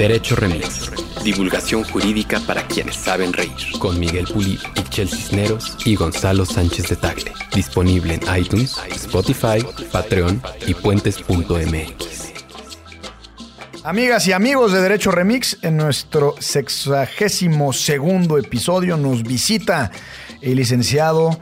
Derecho Remix. Divulgación jurídica para quienes saben reír. Con Miguel Pulido, Ixchel Cisneros y Gonzalo Sánchez de Tagle. Disponible en iTunes, Spotify, Patreon y puentes.mx. Amigas y amigos de Derecho Remix, en nuestro sexagésimo segundo episodio nos visita el licenciado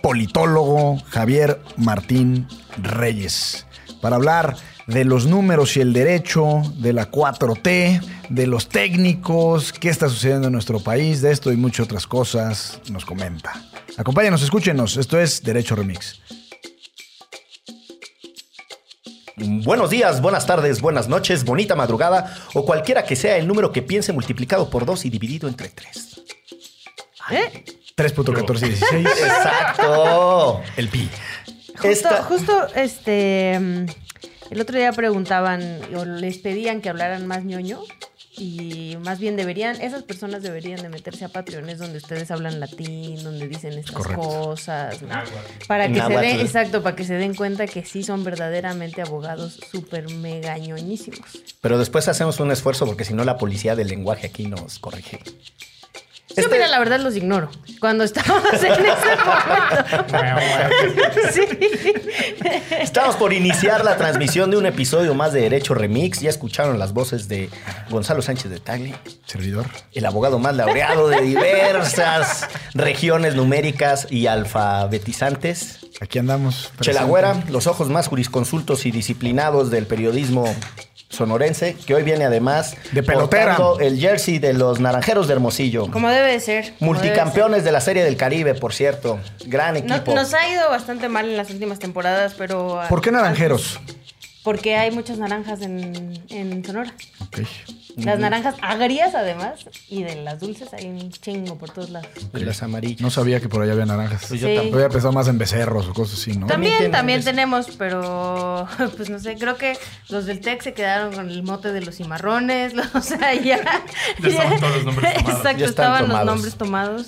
politólogo Javier Martín Reyes para hablar de los números y el derecho, de la 4T, de los técnicos, qué está sucediendo en nuestro país, de esto y muchas otras cosas, nos comenta. Acompáñenos, escúchenos, esto es Derecho Remix. Buenos días, buenas tardes, buenas noches, bonita madrugada o cualquiera que sea el número que piense multiplicado por 2 y dividido entre 3. ¿Eh? 3.1416. Exacto. El pi. Justo, Esta- justo, este, el otro día preguntaban o les pedían que hablaran más ñoño y más bien deberían, esas personas deberían de meterse a Patreon, es donde ustedes hablan latín, donde dicen estas Correcto. cosas, ¿no? Para que se den, exacto, para que se den cuenta que sí son verdaderamente abogados súper mega ñoñísimos. Pero después hacemos un esfuerzo porque si no la policía del lenguaje aquí nos corrige. Yo, Este- mira, la verdad los ignoro. Cuando estábamos en ese momento. sí. Estamos por iniciar la transmisión de un episodio más de Derecho Remix. Ya escucharon las voces de Gonzalo Sánchez de Tagle, Servidor. el abogado más laureado de diversas regiones numéricas y alfabetizantes. Aquí andamos. Chelagüera, los ojos más jurisconsultos y disciplinados del periodismo sonorense, que hoy viene además De pelotera. el jersey de los Naranjeros de Hermosillo. Como debe de ser. de Multicampeones de la Serie del Caribe, por cierto. Gran. No- equipo. nos ha ido bastante mal en las últimas temporadas, pero... ¿Por qué naranjeros? Porque hay muchas naranjas en, en Sonora. Ok. Las naranjas agrias, además, y de las dulces hay un chingo por todos lados. Y las amarillas. No sabía que por allá había naranjas. Pues yo yo Sí. tampoco. Había pensado más en becerros o cosas así, ¿no? También También, tenemos, pero pues no sé, creo que los del TEC se quedaron con el mote de los cimarrones, o sea, ya. Ya estaban todos los nombres tomados. Exacto, Ya están estaban tomados. los nombres tomados.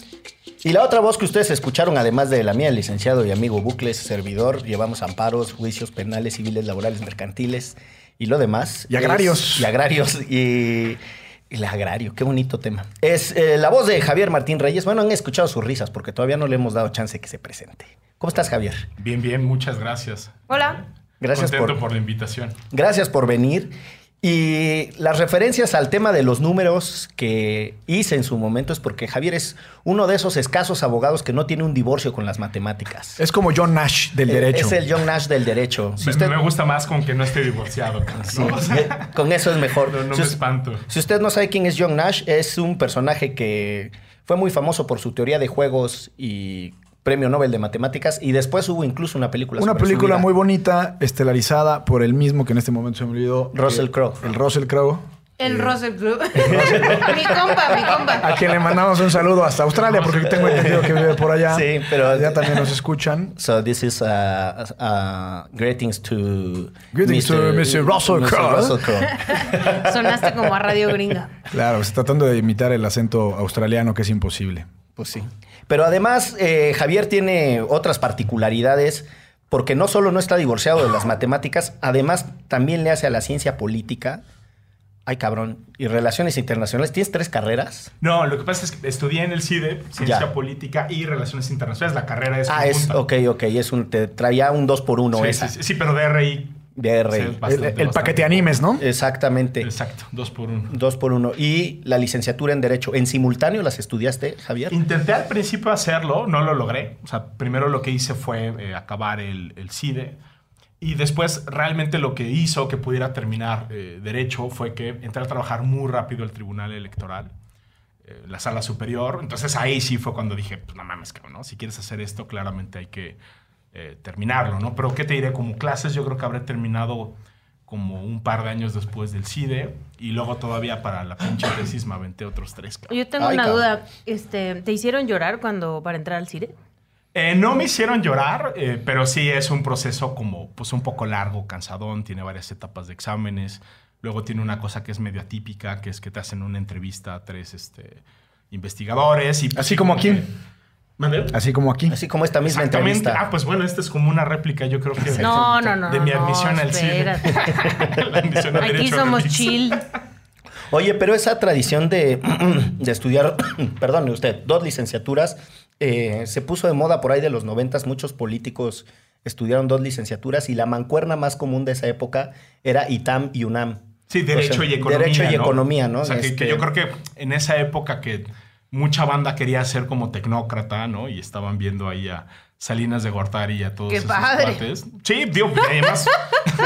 Y la otra voz que ustedes escucharon, además de la mía, el licenciado y amigo Bucles, servidor, llevamos amparos, juicios penales, civiles, laborales, mercantiles y lo demás. Y agrarios. Es- y agrarios. Y, y el agrario, qué bonito tema. Es eh, la voz de Javier Martín Reyes. Bueno, han escuchado sus risas porque todavía no le hemos dado chance que se presente. ¿Cómo estás, Javier? Bien, bien, muchas gracias. Hola. Gracias Contento por, por... la invitación. Gracias por venir. Y las referencias al tema de los números que hice en su momento es porque Javier es uno de esos escasos abogados que no tiene un divorcio con las matemáticas. Es como John Nash del Eh, derecho. Es el John Nash del derecho. Si Me- usted, Me gusta más con que no esté divorciado. cabrón, Sí, ¿no? O sea, con eso es mejor. no, no si, me espanto. si usted no sabe quién es John Nash, es un personaje que fue muy famoso por su teoría de juegos y premio Nobel de matemáticas. Y después hubo incluso una película. Una sobre su película vida. muy bonita, estelarizada por el mismo que en este momento se me olvidó. Russell eh, Crowe. El Russell Crowe. El Russell Club. mi compa, mi compa. A quien le mandamos un saludo hasta Australia, porque tengo entendido que vive por allá. Sí, pero- Ya también nos escuchan. So this is uh, uh, greetings to Greetings to Mr. Russell Crowe. Russell Crowe. Sonaste como a Radio Gringa. Claro, pues, tratando de imitar el acento australiano, que es imposible. Pues sí. Pero además, eh, Javier tiene otras particularidades porque no solo no está divorciado de las matemáticas, además también le hace a la ciencia política. Ay, cabrón. Y relaciones internacionales. ¿Tienes tres carreras? No, lo que pasa es que estudié en el CIDE, Ciencia Ya. Política y Relaciones Internacionales. La carrera es Ah, es, ok, ok. Es un, te traía un 2 por 1 sí, esa. sí, sí, sí, pero DRI. De sí, RI. El, bastante, el bastante. paquete animes, ¿no? Exactamente. Exacto, dos por uno. Dos por uno. Y la licenciatura en Derecho. ¿En simultáneo las estudiaste, Javier? Intenté al principio hacerlo, no lo logré. O sea, primero lo que hice fue eh, acabar el, el CIDE. Y después realmente lo que hizo que pudiera terminar eh, derecho fue que entré a trabajar muy rápido al Tribunal Electoral, eh, la sala superior. Entonces ahí sí fue cuando dije, pues no mames, cabrón, ¿no? Si quieres hacer esto, claramente hay que eh, terminarlo, ¿no? Pero ¿qué te diré? Como clases yo creo que habré terminado como un par de años después del CIDE y luego todavía para la pinche tesis me aventé otros tres, cabrón. Yo tengo Ay, una cabrón. duda. Este, ¿Te hicieron llorar cuando para entrar al CIRE? Eh, no me hicieron llorar, eh, pero sí es un proceso como pues un poco largo, cansadón, tiene varias etapas de exámenes. Luego tiene una cosa que es medio atípica, que es que te hacen una entrevista a tres este, investigadores. Y, pues, Así sí, como aquí. Así como aquí. Así como esta misma entrevista. Ah, pues bueno, esta es como una réplica, yo creo que. No, no, no. De mi no, admisión al espérate. cine. La admisión al Aquí somos remix. chill. Oye, pero esa tradición de, de estudiar, perdone usted, dos licenciaturas, eh, se puso de moda por ahí de los noventas. Muchos políticos estudiaron dos licenciaturas y la mancuerna más común de esa época era ITAM y UNAM. Sí, Derecho O sea, y Economía. Derecho y ¿no? Economía, ¿no? O sea, que, que Este, yo creo que en esa época que mucha banda quería ser como tecnócrata, ¿no? Y estaban viendo ahí a Salinas de Gortari y a todos ¡Qué esos padre! cuates. Sí, digo, y además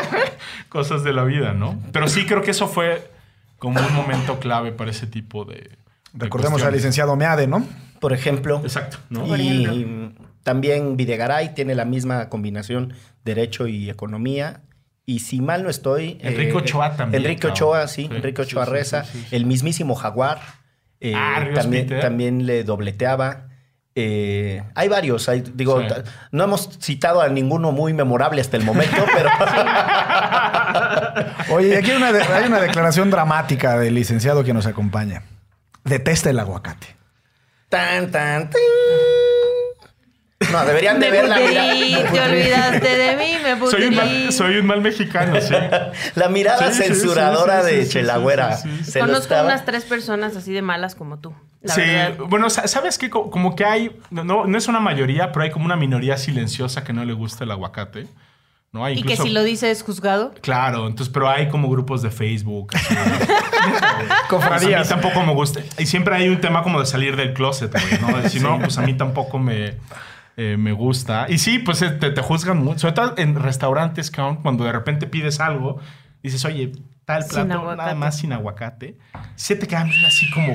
cosas de la vida, ¿no? Pero sí creo que eso fue como un momento clave para ese tipo de. de Recordemos al licenciado Meade, ¿no? Por ejemplo. Exacto, ¿no? Y también Videgaray tiene la misma combinación Derecho y Economía. Y si mal no estoy... Enrique eh, Ochoa también, Enrique. Ochoa, sí. Sí, Enrique Ochoa sí, Reza. sí, sí, sí. El mismísimo Jaguar. Eh, Ah, también, Peter. también le dobleteaba. Eh, hay varios. hay- digo, Sí. no hemos citado a ninguno muy memorable hasta el momento, pero... Oye, y aquí hay una, de- hay una declaración dramática del licenciado que nos acompaña. Detesta el aguacate. tan, tan, tin. No, deberían de Me ver la, mira- pudrí, te olvidaste de mí, me pudrí. Soy un, mal, soy un mal mexicano, sí. la mirada Sí, censuradora sí, sí, de Chelagüera. sí, sí, sí. Se lo Conozco estaba- unas tres personas así de malas como tú. La sí, verdad. bueno, sa- ¿sabes qué? Co- Como que hay, no, no es una mayoría, pero hay como una minoría silenciosa que no le gusta el aguacate. ¿no? Hay Y que si lo dices juzgado. Claro, entonces, pero hay como grupos de Facebook. así. a mí tampoco me gusta. Y siempre hay un tema como de salir del closet, güey, ¿no? De si no, pues a mí tampoco me, eh, me gusta. Y sí, pues eh, te, te juzgan mucho. Sobre todo en restaurantes, cuando de repente pides algo, dices, oye, tal plato, nada más sin aguacate. Se te quedan así como...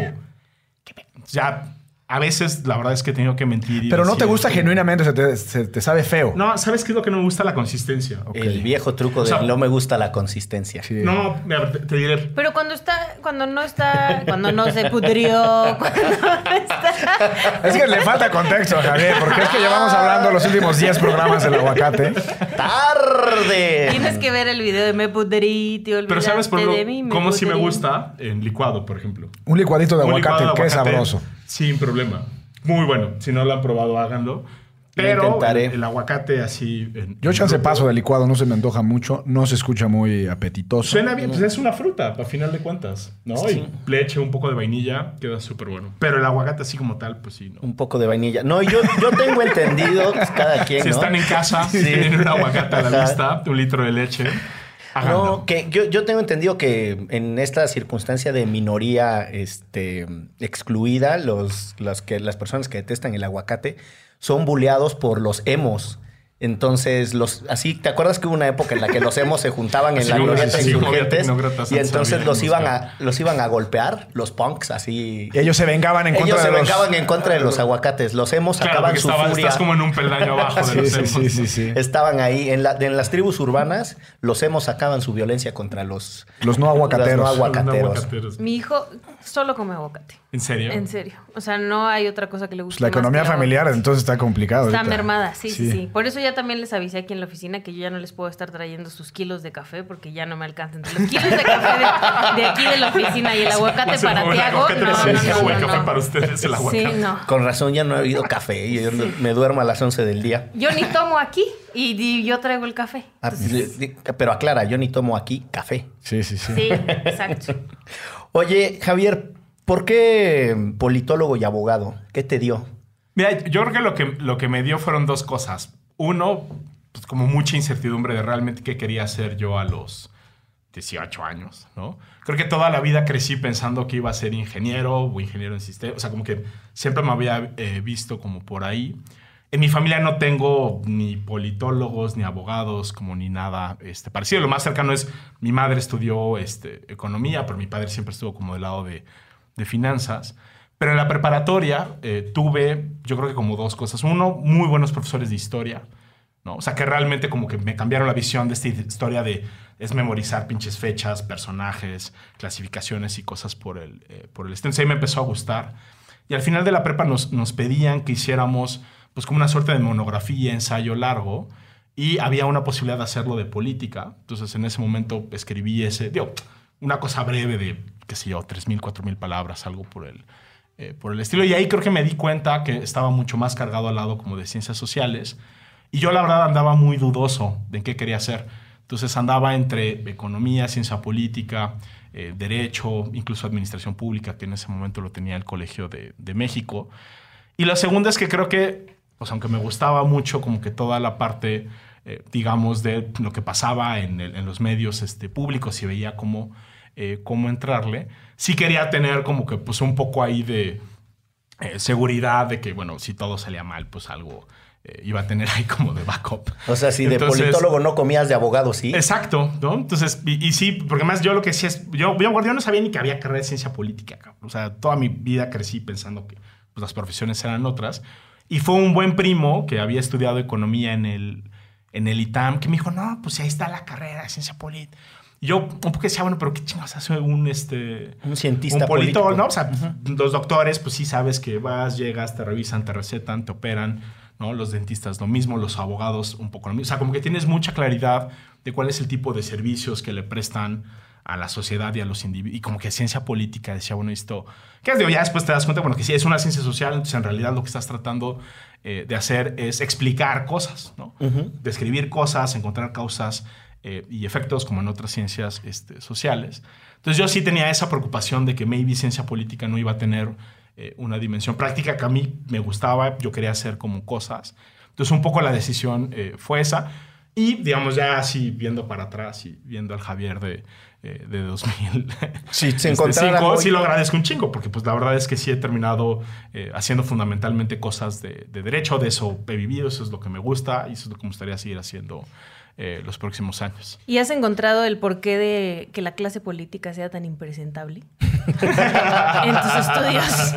¿qué pe- Ya, a veces la verdad es que he tenido que mentir. y Pero no te gusta genuinamente, se te, se te sabe feo. No, ¿sabes qué es lo que no me gusta? La consistencia. El viejo truco de O sea- no me gusta la consistencia. Sí. No, mira, te, te diré, Pero cuando está, cuando no está, cuando no se pudrió, cuando no está. Es que le falta contexto, Javier, porque es que llevamos hablando los últimos 10 programas del aguacate. ¡Tarde! Tienes que ver el video de me pudrí, te Pero ¿sabes por de ejemplo, mí, me cómo sí me gusta? En licuado, por ejemplo. Un licuadito de Un aguacate, licuado de qué aguacate, sabroso. Sin problema. Muy bueno. Si no lo han probado, háganlo. Pero intentaré. el, el aguacate así... en- Yo chance grupo, paso de licuado, no se me antoja mucho, no se escucha muy apetitoso. Suena bien, pues es una fruta, a final de cuentas, ¿no? Sí. Y leche, un poco de vainilla, queda súper bueno. Pero el aguacate así como tal, pues sí, ¿no? Un poco de vainilla. No, yo, yo tengo entendido pues, cada quien, Si ¿no? están en casa, Sí. tienen un aguacate a la Ajá. vista, un litro de leche, No, que yo, yo tengo entendido que en esta circunstancia de minoría este, excluida, los, las, que, las personas que detestan el aguacate son buleados por los emos. Entonces, los así, ¿te acuerdas que hubo una época en la que los emos se juntaban en la glorieta había insurgentes y entonces los iban, a, los iban a golpear, los punks, así. Ellos se vengaban en Ellos contra se de los... vengaban en contra de los aguacates. Los emos Claro, sacaban su estaba- furia. estás como en un peldaño abajo de Sí, los sí, emos, sí, ¿no? sí, sí. Estaban ahí. En, la, en las tribus urbanas, los emos sacaban su violencia contra los, Los no aguacateros. Los no Los aguacateros. Mi hijo solo come aguacate. ¿En serio? En serio. O sea, no hay otra cosa que le guste. Pues la economía el familiar entonces está complicado. Está ahorita. mermada, sí, sí, sí, Por eso ya también les avisé aquí en la oficina que yo ya no les puedo estar trayendo sus kilos de café porque ya no me alcanzan. Los kilos de café de, de aquí de la oficina y el aguacate Más el para Tiago, no, no, no, café no. para ustedes el aguacate. Sí, no. Con razón ya no he habido café. y Yo me duermo a las 11 del día. Yo ni tomo aquí y, y yo traigo el café. Ah, Pero aclara, yo ni tomo aquí café. Sí, sí, sí. Sí, exacto. Oye, Javier, ¿por qué politólogo y abogado? ¿Qué te dio? Mira, yo creo que lo, que lo que me dio fueron dos cosas. Uno, pues como mucha incertidumbre de realmente qué quería hacer yo a los 18 años, ¿no? Creo que toda la vida crecí pensando que iba a ser ingeniero o ingeniero en sistemas. O sea, como que siempre me había eh, visto como por ahí. En mi familia no tengo ni politólogos, ni abogados, como ni nada este, parecido. Lo más cercano es mi madre estudió este, economía, pero mi padre siempre estuvo como del lado de, de finanzas. Pero en la preparatoria eh, tuve, yo creo que como dos cosas. Uno, muy buenos profesores de historia, ¿no? O sea, que realmente como que me cambiaron la visión de esta historia de es memorizar pinches fechas, personajes, clasificaciones y cosas por el, eh, por el estilo. Entonces ahí me empezó a gustar. Y al final de la prepa nos, nos pedían que hiciéramos pues como una suerte de monografía, ensayo largo, y había una posibilidad de hacerlo de política. Entonces en ese momento escribí ese, digo, una cosa breve de, qué sé yo, 3.000, 4.000 palabras, algo por el, eh, por el estilo. Y ahí creo que me di cuenta que estaba mucho más cargado al lado como de ciencias sociales. Y yo la verdad andaba muy dudoso de en qué quería hacer. Entonces andaba entre economía, ciencia política, eh, derecho, incluso administración pública, que en ese momento lo tenía el Colegio de, de México. Y la segunda es que creo que, pues aunque me gustaba mucho como que toda la parte, eh, digamos, de lo que pasaba en, el- en los medios este, públicos y veía cómo, eh, cómo entrarle, sí quería tener como que pues un poco ahí de eh, seguridad de que, bueno, si todo salía mal, pues algo eh, iba a tener ahí como de backup. O sea, si de Entonces- politólogo no comías de abogado, sí. Exacto, ¿no? Entonces, y, y sí, porque más yo lo que decía es, yo, yo, yo no sabía ni que había carrera de ciencia política, cabrón. O sea, toda mi vida crecí pensando que pues, las profesiones eran otras. Y fue un buen primo que había estudiado economía en el, en el ITAM que me dijo, no, pues ahí está la carrera de ciencia política. Yo un poco decía, bueno, pero qué chingados hace un, este, Un cientista un político. ¿no? O sea, los doctores, pues sí sabes que vas, llegas, te revisan, te recetan, te operan, ¿no? Los dentistas lo mismo, los abogados un poco lo mismo. O sea, como que tienes mucha claridad de cuál es el tipo de servicios que le prestan a la sociedad y a los individuos. Y como que ciencia política decía, bueno, esto... ¿Qué es? Digo, ya después te das cuenta, bueno, que sí es una ciencia social, entonces en realidad lo que estás tratando eh, de hacer es explicar cosas, ¿no? Describir cosas, encontrar causas eh, y efectos como en otras ciencias este, sociales. Entonces yo sí tenía esa preocupación de que maybe ciencia política no iba a tener eh, una dimensión práctica que a mí me gustaba, yo quería hacer como cosas. Entonces un poco la decisión eh, fue esa. Y digamos ya así viendo para atrás y viendo al Javier de, eh, de 2000. Si se este, cinco, sí lo agradezco un chingo, porque pues la verdad es que sí he terminado eh, haciendo fundamentalmente cosas de, de derecho, de eso he vivido, eso es lo que me gusta y eso es lo que me gustaría seguir haciendo eh, los próximos años. ¿Y has encontrado el porqué de que la clase política sea tan impresentable? en tus estudios.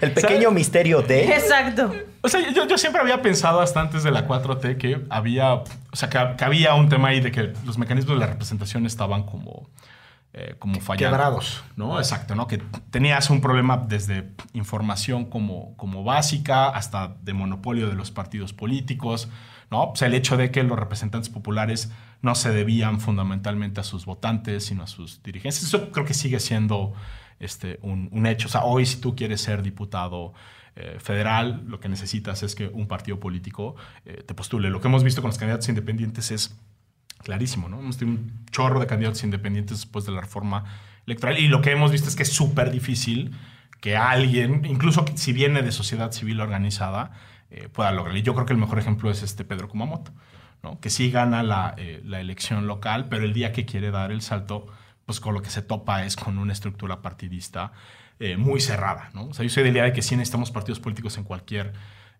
El pequeño misterio de... Exacto. O sea, yo, yo siempre había pensado hasta antes de la 4T que había, o sea, que, que había un tema ahí de que los mecanismos de la representación estaban como, eh, como fallando. Quebrados. ¿no? Exacto, ¿no? Que tenías un problema desde información como, como básica hasta de monopolio de los partidos políticos, ¿no? Sea, el hecho de que los representantes populares no se debían fundamentalmente a sus votantes, sino a sus dirigencias. Eso creo que sigue siendo este, un, un hecho. Hoy si tú quieres ser diputado eh, federal, lo que necesitas es que un partido político eh, te postule. Lo que hemos visto con los candidatos independientes es clarísimo, ¿no? Hemos tenido un chorro de candidatos independientes después de la reforma electoral y lo que hemos visto es que es súper difícil que alguien, incluso si viene de sociedad civil organizada, eh, pueda lograrlo. Y yo creo que el mejor ejemplo es este Pedro Kumamoto, ¿no? Que sí gana la, eh, la elección local, pero el día que quiere dar el salto, pues con lo que se topa es con una estructura partidista eh, muy cerrada, ¿no? O sea, yo soy de la idea de que sí necesitamos partidos políticos en cualquier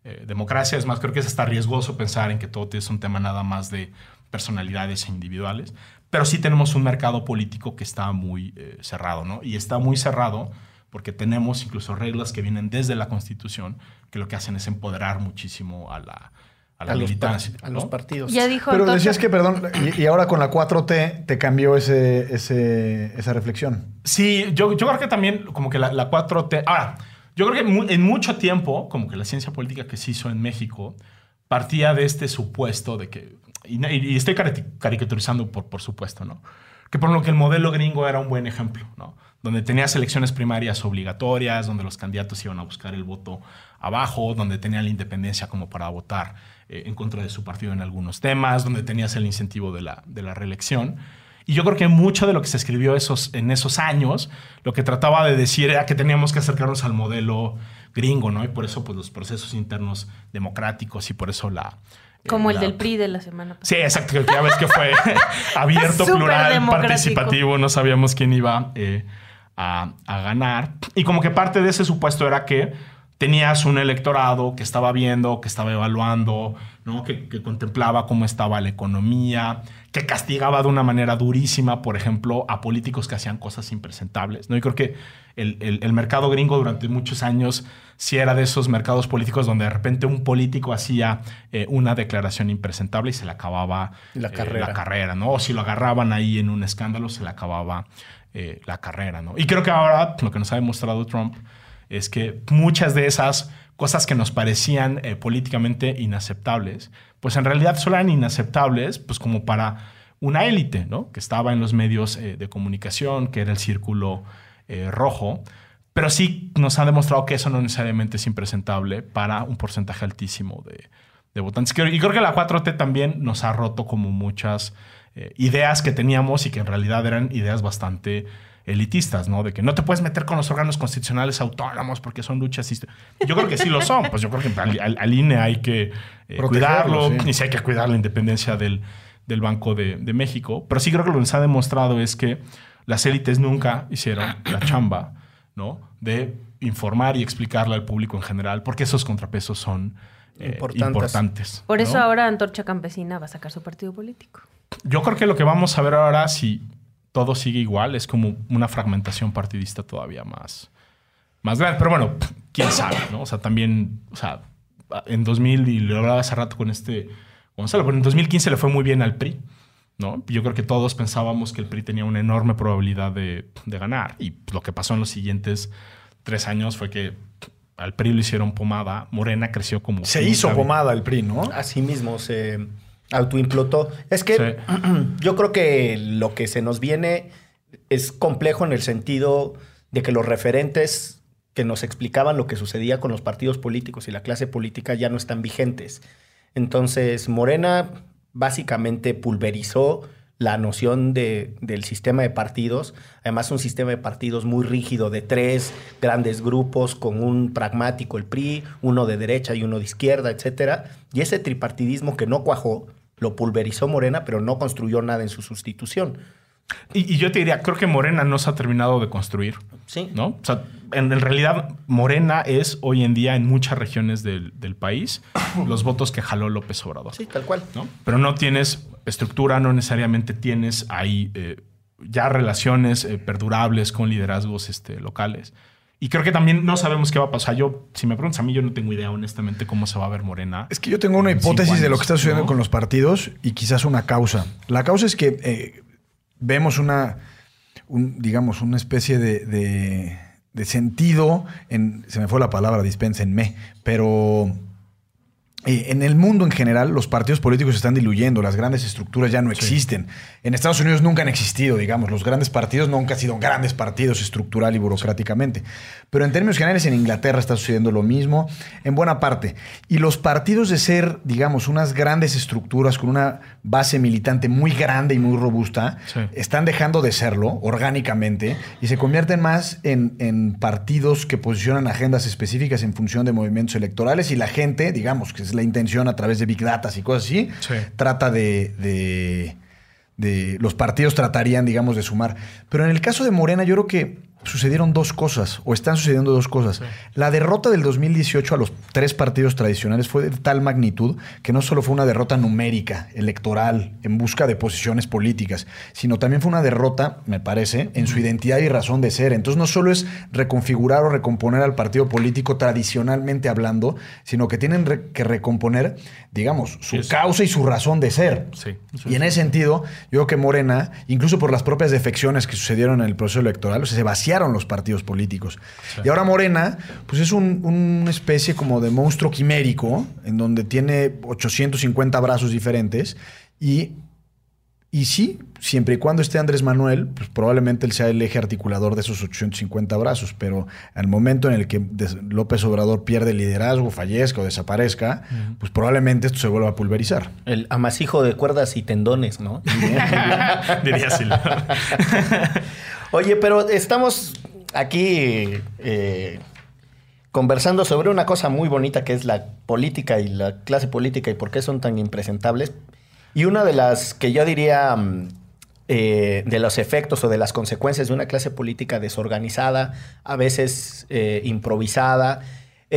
eh, democracia. Es más, creo que es hasta riesgoso pensar en que todo es un tema nada más de personalidades e individuales. Pero sí tenemos un mercado político que está muy eh, cerrado, ¿no? Y está muy cerrado porque tenemos incluso reglas que vienen desde la Constitución que lo que hacen es empoderar muchísimo a la, a la a los, par- militancia. a los partidos. Ya dijo Pero decías que, perdón, y, y ahora con la 4T te cambió ese, ese- esa reflexión. Sí, yo, yo creo que también como que la, la 4T... Ahora, yo creo que mu- en mucho tiempo, como que la ciencia política que se hizo en México, partía de este supuesto de que... Y, y estoy cari- caricaturizando por, por supuesto, ¿no? Que por lo que el modelo gringo era un buen ejemplo, ¿no? Donde tenías elecciones primarias obligatorias, donde los candidatos iban a buscar el voto abajo, donde tenían la independencia como para votar eh, en contra de su partido en algunos temas, donde tenías el incentivo de la, de la reelección. Y yo creo que mucho de lo que se escribió esos, en esos años, lo que trataba de decir era que teníamos que acercarnos al modelo gringo, ¿no? Y por eso, pues, los procesos internos democráticos y por eso la... Como el la- del PRI de la semana pasada. Sí, exacto, ya ves que fue abierto, plural, participativo, no sabíamos quién iba eh, a, a ganar. Y como que parte de ese supuesto era que tenías un electorado que estaba viendo, que estaba evaluando, ¿no? que, que contemplaba cómo estaba la economía, que castigaba de una manera durísima, por ejemplo, a políticos que hacían cosas impresentables. ¿no? Y creo que el, el- el mercado gringo durante muchos años sí era de esos mercados políticos donde de repente un político hacía eh, una declaración impresentable y se le acababa La eh, la carrera, ¿no? O si lo agarraban ahí en un escándalo, se le acababa eh, la carrera, ¿no? Y creo que ahora lo que nos ha demostrado Trump es que muchas de esas cosas que nos parecían eh, políticamente inaceptables, pues en realidad solo eran inaceptables, pues como para una élite, ¿no? Que estaba en los medios eh, de comunicación, que era el círculo eh, rojo, pero sí nos ha demostrado que eso no necesariamente es impresentable para un porcentaje altísimo de, de votantes. Y creo que la 4T también nos ha roto como muchas ideas que teníamos y que en realidad eran ideas bastante elitistas, ¿no? De que no te puedes meter con los órganos constitucionales autónomos porque son luchas. Yo creo que sí lo son. Pues yo creo que al, INE hay que eh, cuidarlo y sí hay que cuidar la independencia del, del Banco de, de, México. Pero sí creo que lo que nos ha demostrado es que las élites nunca hicieron la chamba, ¿no? De informar y explicarle al público en general porque esos contrapesos son eh, importantes. Por eso ahora Antorcha Campesina va a sacar su partido político. Yo creo que lo que vamos a ver ahora, si todo sigue igual, es como una fragmentación partidista todavía más, más grande. Pero bueno, quién sabe, ¿no? O sea, también, o sea, en 2000, y lo hablaba hace rato con este Gonzalo, pero en 2015 le fue muy bien al PRI, ¿no? Yo creo que todos pensábamos que el PRI tenía una enorme probabilidad de, de ganar. Y lo que pasó en los siguientes tres años fue que al PRI lo hicieron pomada, Morena creció como... Se hizo pomada el PRI, ¿no? Así mismo se autoimplotó. Es que yo creo que lo que se nos viene es complejo en el sentido de que los referentes que nos explicaban lo que sucedía con los partidos políticos y la clase política ya no están vigentes. Entonces, Morena básicamente pulverizó la noción de, del sistema de partidos. Además, un sistema de partidos muy rígido de tres grandes grupos con un pragmático, el PRI, uno de derecha y uno de izquierda, etc. Y ese tripartidismo que no cuajó, lo pulverizó Morena, pero no construyó nada en su sustitución. Y, yo te diría, creo que Morena no se ha terminado de construir. Sí. ¿No? O sea, en, realidad, Morena es hoy en día en muchas regiones del, país los votos que jaló López Obrador. Sí, tal cual. ¿no? Pero no tienes estructura, no necesariamente tienes ahí eh, ya relaciones eh, perdurables con liderazgos este, locales. Y creo que también no sabemos qué va a pasar. Yo, si me preguntas a mí, yo no tengo idea, honestamente, cómo se va a ver Morena. Es que yo tengo una hipótesis de lo que está sucediendo con los partidos y quizás una causa. La causa es que eh, vemos una, digamos, una especie de, de, sentido en, se me fue la palabra, dispénsenme, pero eh, en el mundo en general, los partidos políticos se están diluyendo, las grandes estructuras ya no existen. En Estados Unidos nunca han existido, digamos, los grandes partidos nunca han sido grandes partidos estructural y burocráticamente. Pero en términos generales, en Inglaterra está sucediendo lo mismo, en buena parte. Y los partidos de ser, digamos, unas grandes estructuras con una base militante muy grande y muy robusta, están dejando de serlo orgánicamente y se convierten más en, en partidos que posicionan agendas específicas en función de movimientos electorales y la gente, digamos, que es la intención a través de Big Data y cosas así, trata de, de, Los partidos tratarían, digamos, de sumar. Pero en el caso de Morena, yo creo que sucedieron dos cosas, o están sucediendo dos cosas. La derrota del 2018 a los tres partidos tradicionales fue de tal magnitud que no solo fue una derrota numérica, electoral, en busca de posiciones políticas, sino también fue una derrota, me parece, en su identidad y razón de ser. Entonces no solo es reconfigurar o recomponer al partido político tradicionalmente hablando, sino que tienen que recomponer, digamos, su causa y su razón de ser. y en ese sentido, yo creo que Morena, incluso por las propias defecciones que sucedieron en el proceso electoral, o sea, se vacía los partidos políticos. Y ahora Morena, pues es una especie como de monstruo quimérico, en donde tiene 850 brazos diferentes y y sí, siempre y cuando esté Andrés Manuel, pues probablemente él sea el eje articulador de esos 850 brazos, pero al momento en el que López Obrador pierde el liderazgo, fallezca o desaparezca, pues probablemente esto se vuelva a pulverizar. El amasijo de cuerdas y tendones, ¿no? Diría así. Oye, pero estamos aquí eh, conversando sobre una cosa muy bonita que es la política y la clase política y por qué son tan impresentables. Y una de las que yo diría mm, eh, de los efectos o de las consecuencias de una clase política desorganizada, a veces eh, improvisada,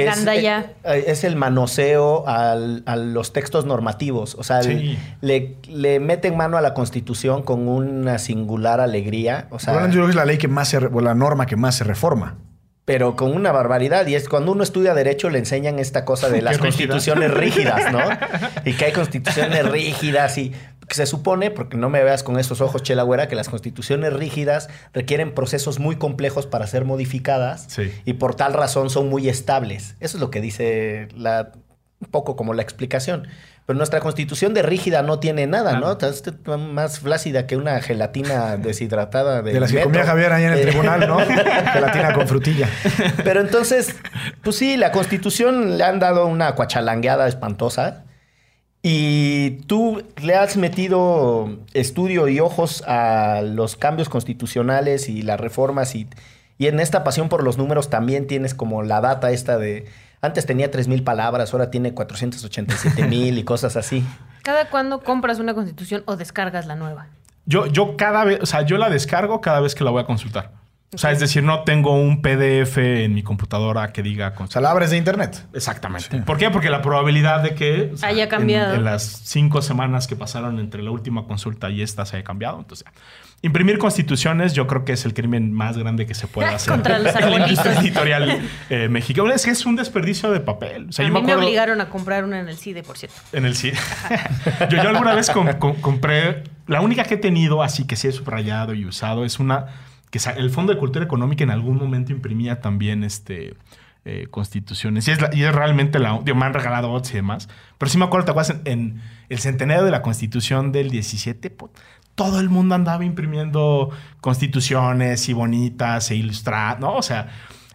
eh, eh, es, el manoseo a los textos normativos. O sea, le, le, meten mano a la Constitución con una singular alegría. O sea, yo creo que es la ley que más se, o la norma que más se reforma. Pero con una barbaridad. Y es cuando uno estudia Derecho le enseñan esta cosa de las constituciones rígidas, ¿no? y que hay constituciones rígidas y se supone, porque no me veas con estos ojos, Chela Güera, que las constituciones rígidas requieren procesos muy complejos para ser modificadas y por tal razón son muy estables. Eso es lo que dice la, un poco como la explicación. Pero nuestra constitución de rígida no tiene nada, ¿no? Es más flácida que una gelatina deshidratada de. De las que comía Javier ahí en el tribunal, ¿no? gelatina con frutilla. Pero entonces, pues sí, la constitución le han dado una cuachalangueada espantosa Y tú le has metido estudio y ojos a los cambios constitucionales y las reformas y, y en esta pasión por los números también tienes como la data esta de... Antes tenía 3.000 palabras, ahora tiene 487.000 y cosas así. ¿Cada cuándo compras una constitución o descargas la nueva? Yo, yo cada vez, o sea, yo la descargo cada vez que la voy a consultar. O sea, es decir, no tengo un PDF en mi computadora que diga... O sea, la abres de internet. Exactamente. ¿Por qué? Porque la probabilidad de que... o sea, Haya en- cambiado. En, las cinco semanas que pasaron entre la última consulta y esta se haya cambiado. Entonces, imprimir constituciones yo creo que es el crimen más grande que se puede hacer Contra los en la industria arbolitos. editorial eh, mexicana. Es que es un desperdicio de papel. O sea, a yo mí me obligaron a comprar una en el CIDE, por cierto. En el cine. yo, yo alguna vez com- com- compré. La única que he tenido, así que sí he subrayado y usado, es una. El Fondo de Cultura Económica en algún momento imprimía también este. eh, constituciones. Y es, realmente la. digo, me han regalado otros y demás. Pero sí me acuerdo, ¿te acuerdas? En, el centenario de la Constitución del 17, po- todo el mundo andaba imprimiendo constituciones y bonitas e ilustradas, ¿no? O sea.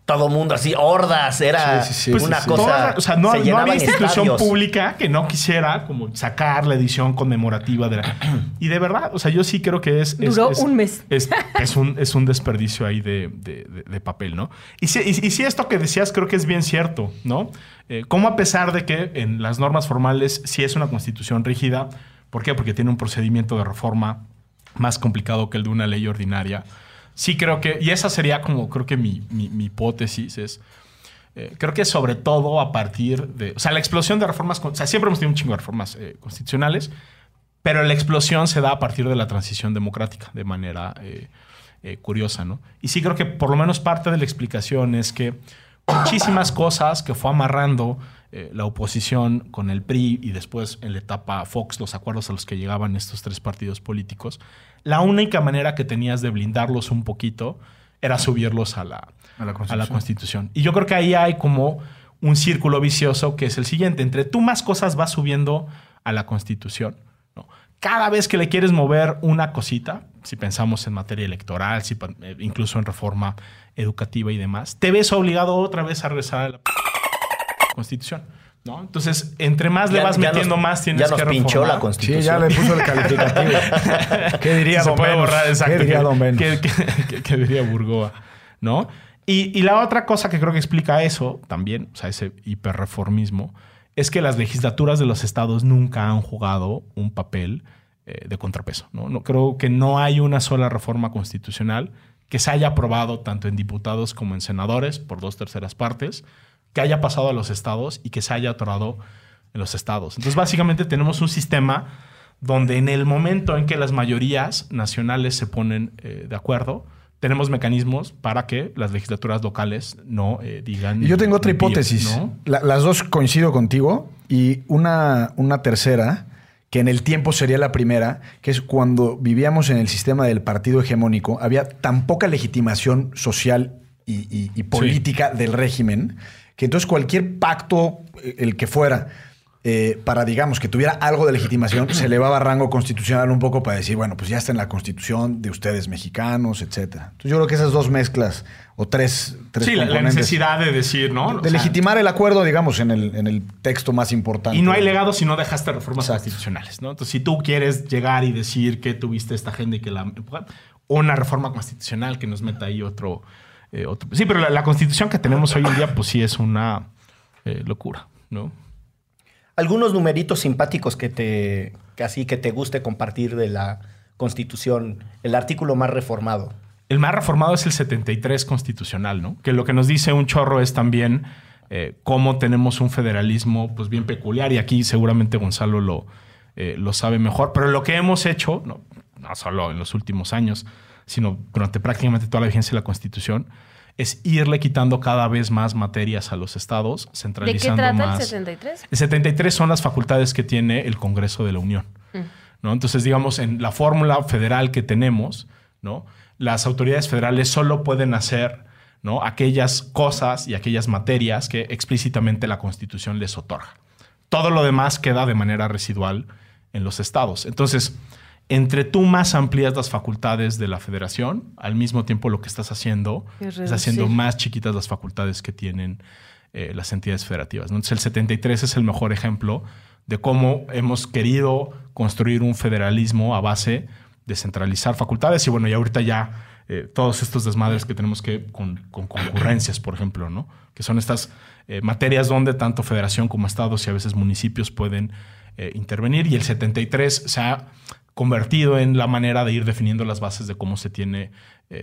Todo mundo así, hordas, era Sí, sí, sí. Pues una cosa... toda- o sea, no, se no había institución estadios. pública que no quisiera como sacar la edición conmemorativa de la... Y de verdad, o sea, yo sí creo que es... Duró es- un mes. Es, es un, es un desperdicio ahí de, de- de- de papel, ¿no? Y sí, y, y sí esto que decías creo que es bien cierto, ¿no? Eh, como a pesar de que en las normas formales sí es una constitución rígida, ¿por qué? Porque tiene un procedimiento de reforma más complicado que el de una ley ordinaria. Sí creo que, y esa sería como creo que mi, mi- mi hipótesis es, eh, creo que sobre todo a partir de, o sea, la explosión de reformas, o sea, siempre hemos tenido un chingo de reformas eh, constitucionales, pero la explosión se da a partir de la transición democrática, de manera eh, eh, curiosa, ¿no? Y sí creo que por lo menos parte de la explicación es que muchísimas cosas que fue amarrando eh, la oposición con el PRI y después en la etapa Fox, los acuerdos a los que llegaban estos tres partidos políticos, la única manera que tenías de blindarlos un poquito era subirlos a la, A la a Constitución. la Constitución. Y yo creo que ahí hay como un círculo vicioso que es el siguiente. Entre tú más cosas vas subiendo a la Constitución. ¿no? Cada vez que le quieres mover una cosita, si pensamos en materia electoral, si, eh, incluso en reforma educativa y demás, te ves obligado otra vez a regresar a la Constitución. ¿No? Entonces, entre más le vas metiendo nos- más tienes Ya nos que pinchó la Sí, constitución. ya le puso el calificativo. ¿Qué diría se Don puede borrar, exacto. ¿Qué diría que- Don que- que- que- que diría Burgoa, ¿no? Y, y la otra cosa que creo que explica eso también, o sea, ese hiperreformismo, es que las legislaturas de los estados nunca han jugado un papel eh, de contrapeso. ¿no? No, creo que no hay una sola reforma constitucional que se haya aprobado tanto en diputados como en senadores por dos terceras partes, que haya pasado a los estados y que se haya atorado en los estados. Entonces, básicamente tenemos un sistema donde en el momento en que las mayorías nacionales se ponen eh, de acuerdo, tenemos mecanismos para que las legislaturas locales no eh, digan... Y yo tengo otra hipótesis. ¿no? La- las dos coincido contigo y una, una tercera, que en el tiempo sería la primera, que es cuando vivíamos en el sistema del partido hegemónico, había tan poca legitimación social y, y- y política del régimen, que entonces cualquier pacto, eh, el que fuera, eh, para, digamos, que tuviera algo de legitimación, se elevaba a rango constitucional un poco para decir, bueno, pues ya está en la constitución de ustedes mexicanos, etcétera. Entonces yo creo que esas dos mezclas, o tres, tres Sí, la, necesidad de decir, ¿no? de sea, legitimar el acuerdo, digamos, en el, en el texto más importante. Y no hay legado si no dejaste reformas Exacto. constitucionales, ¿no? Entonces, si tú quieres llegar y decir que tuviste esta agenda y que la... Una reforma constitucional que nos meta ahí otro... eh, otro- sí, pero la, la constitución que tenemos hoy en día, pues sí es una eh, locura, ¿no? Algunos numeritos simpáticos que te, que así que te guste compartir de la Constitución, el artículo más reformado. El más reformado es el 73 constitucional, ¿no? Que lo que nos dice un chorro es también eh, cómo tenemos un federalismo pues bien peculiar y aquí seguramente Gonzalo lo, lo sabe mejor, pero lo que hemos hecho, no, no solo en los últimos años, sino durante prácticamente toda la vigencia de la Constitución, es irle quitando cada vez más materias a los estados, ¿De qué centralizando trata más. el 73? El 73 son las facultades que tiene el Congreso de la Unión. ¿no? Entonces, digamos, en la fórmula federal que tenemos, ¿no? las autoridades federales solo pueden hacer ¿no? aquellas cosas y aquellas materias que explícitamente la Constitución les otorga. Todo lo demás queda de manera residual en los estados. Entonces, entre tú más amplías las facultades de la federación, al mismo tiempo lo que estás haciendo Es es haciendo más chiquitas las facultades que tienen eh, las entidades federativas. ¿no? Entonces, el 73 es el mejor ejemplo de cómo hemos querido construir un federalismo a base de centralizar facultades y bueno, y ahorita ya eh, todos estos desmadres que tenemos que con, con concurrencias, por ejemplo, ¿no? Que son estas eh, materias donde tanto federación como estados y a veces municipios pueden intervenir y el 73 se ha convertido en la manera de ir definiendo las bases de cómo se tiene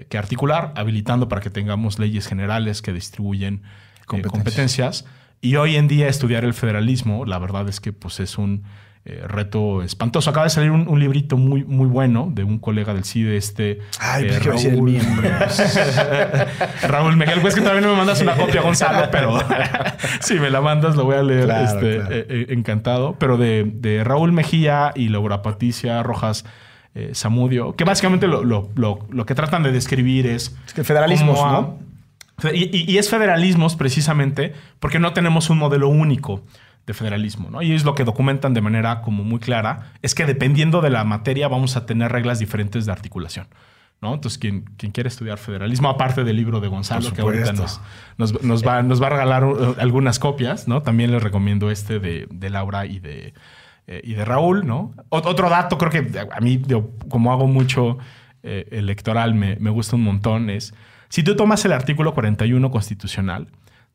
que articular, habilitando para que tengamos leyes generales que distribuyen competencias. Y hoy en día estudiar el federalismo, la verdad es que pues es un eh, reto espantoso. Acaba de salir un, librito muy, muy bueno de un colega del CIDE, este. Ay, pues Raúl, el mío, Raúl Miguel, pues que no me mandas una copia, Gonzalo, pero si me la mandas, lo voy a leer este, eh, eh, encantado. Pero de, Raúl Mejía y Laura Patricia Rojas. Samudio, que básicamente lo, lo, que tratan de describir es. Es que el federalismo, ¿no? Y, y, es federalismos precisamente porque no tenemos un modelo único de federalismo, ¿no? Y es lo que documentan de manera como muy clara, es que dependiendo de la materia vamos a tener reglas diferentes de articulación. ¿no? Entonces, quien, quien quiere estudiar federalismo, aparte del libro de Gonzalo, que ahorita nos, nos, va, nos va a regalar uh, algunas copias, ¿no? También les recomiendo este de, de Laura y de, eh, y de Raúl, ¿no? otro dato, creo que a mí, como hago mucho eh, electoral, me, me gusta un montón, es si tú tomas el artículo 41 constitucional,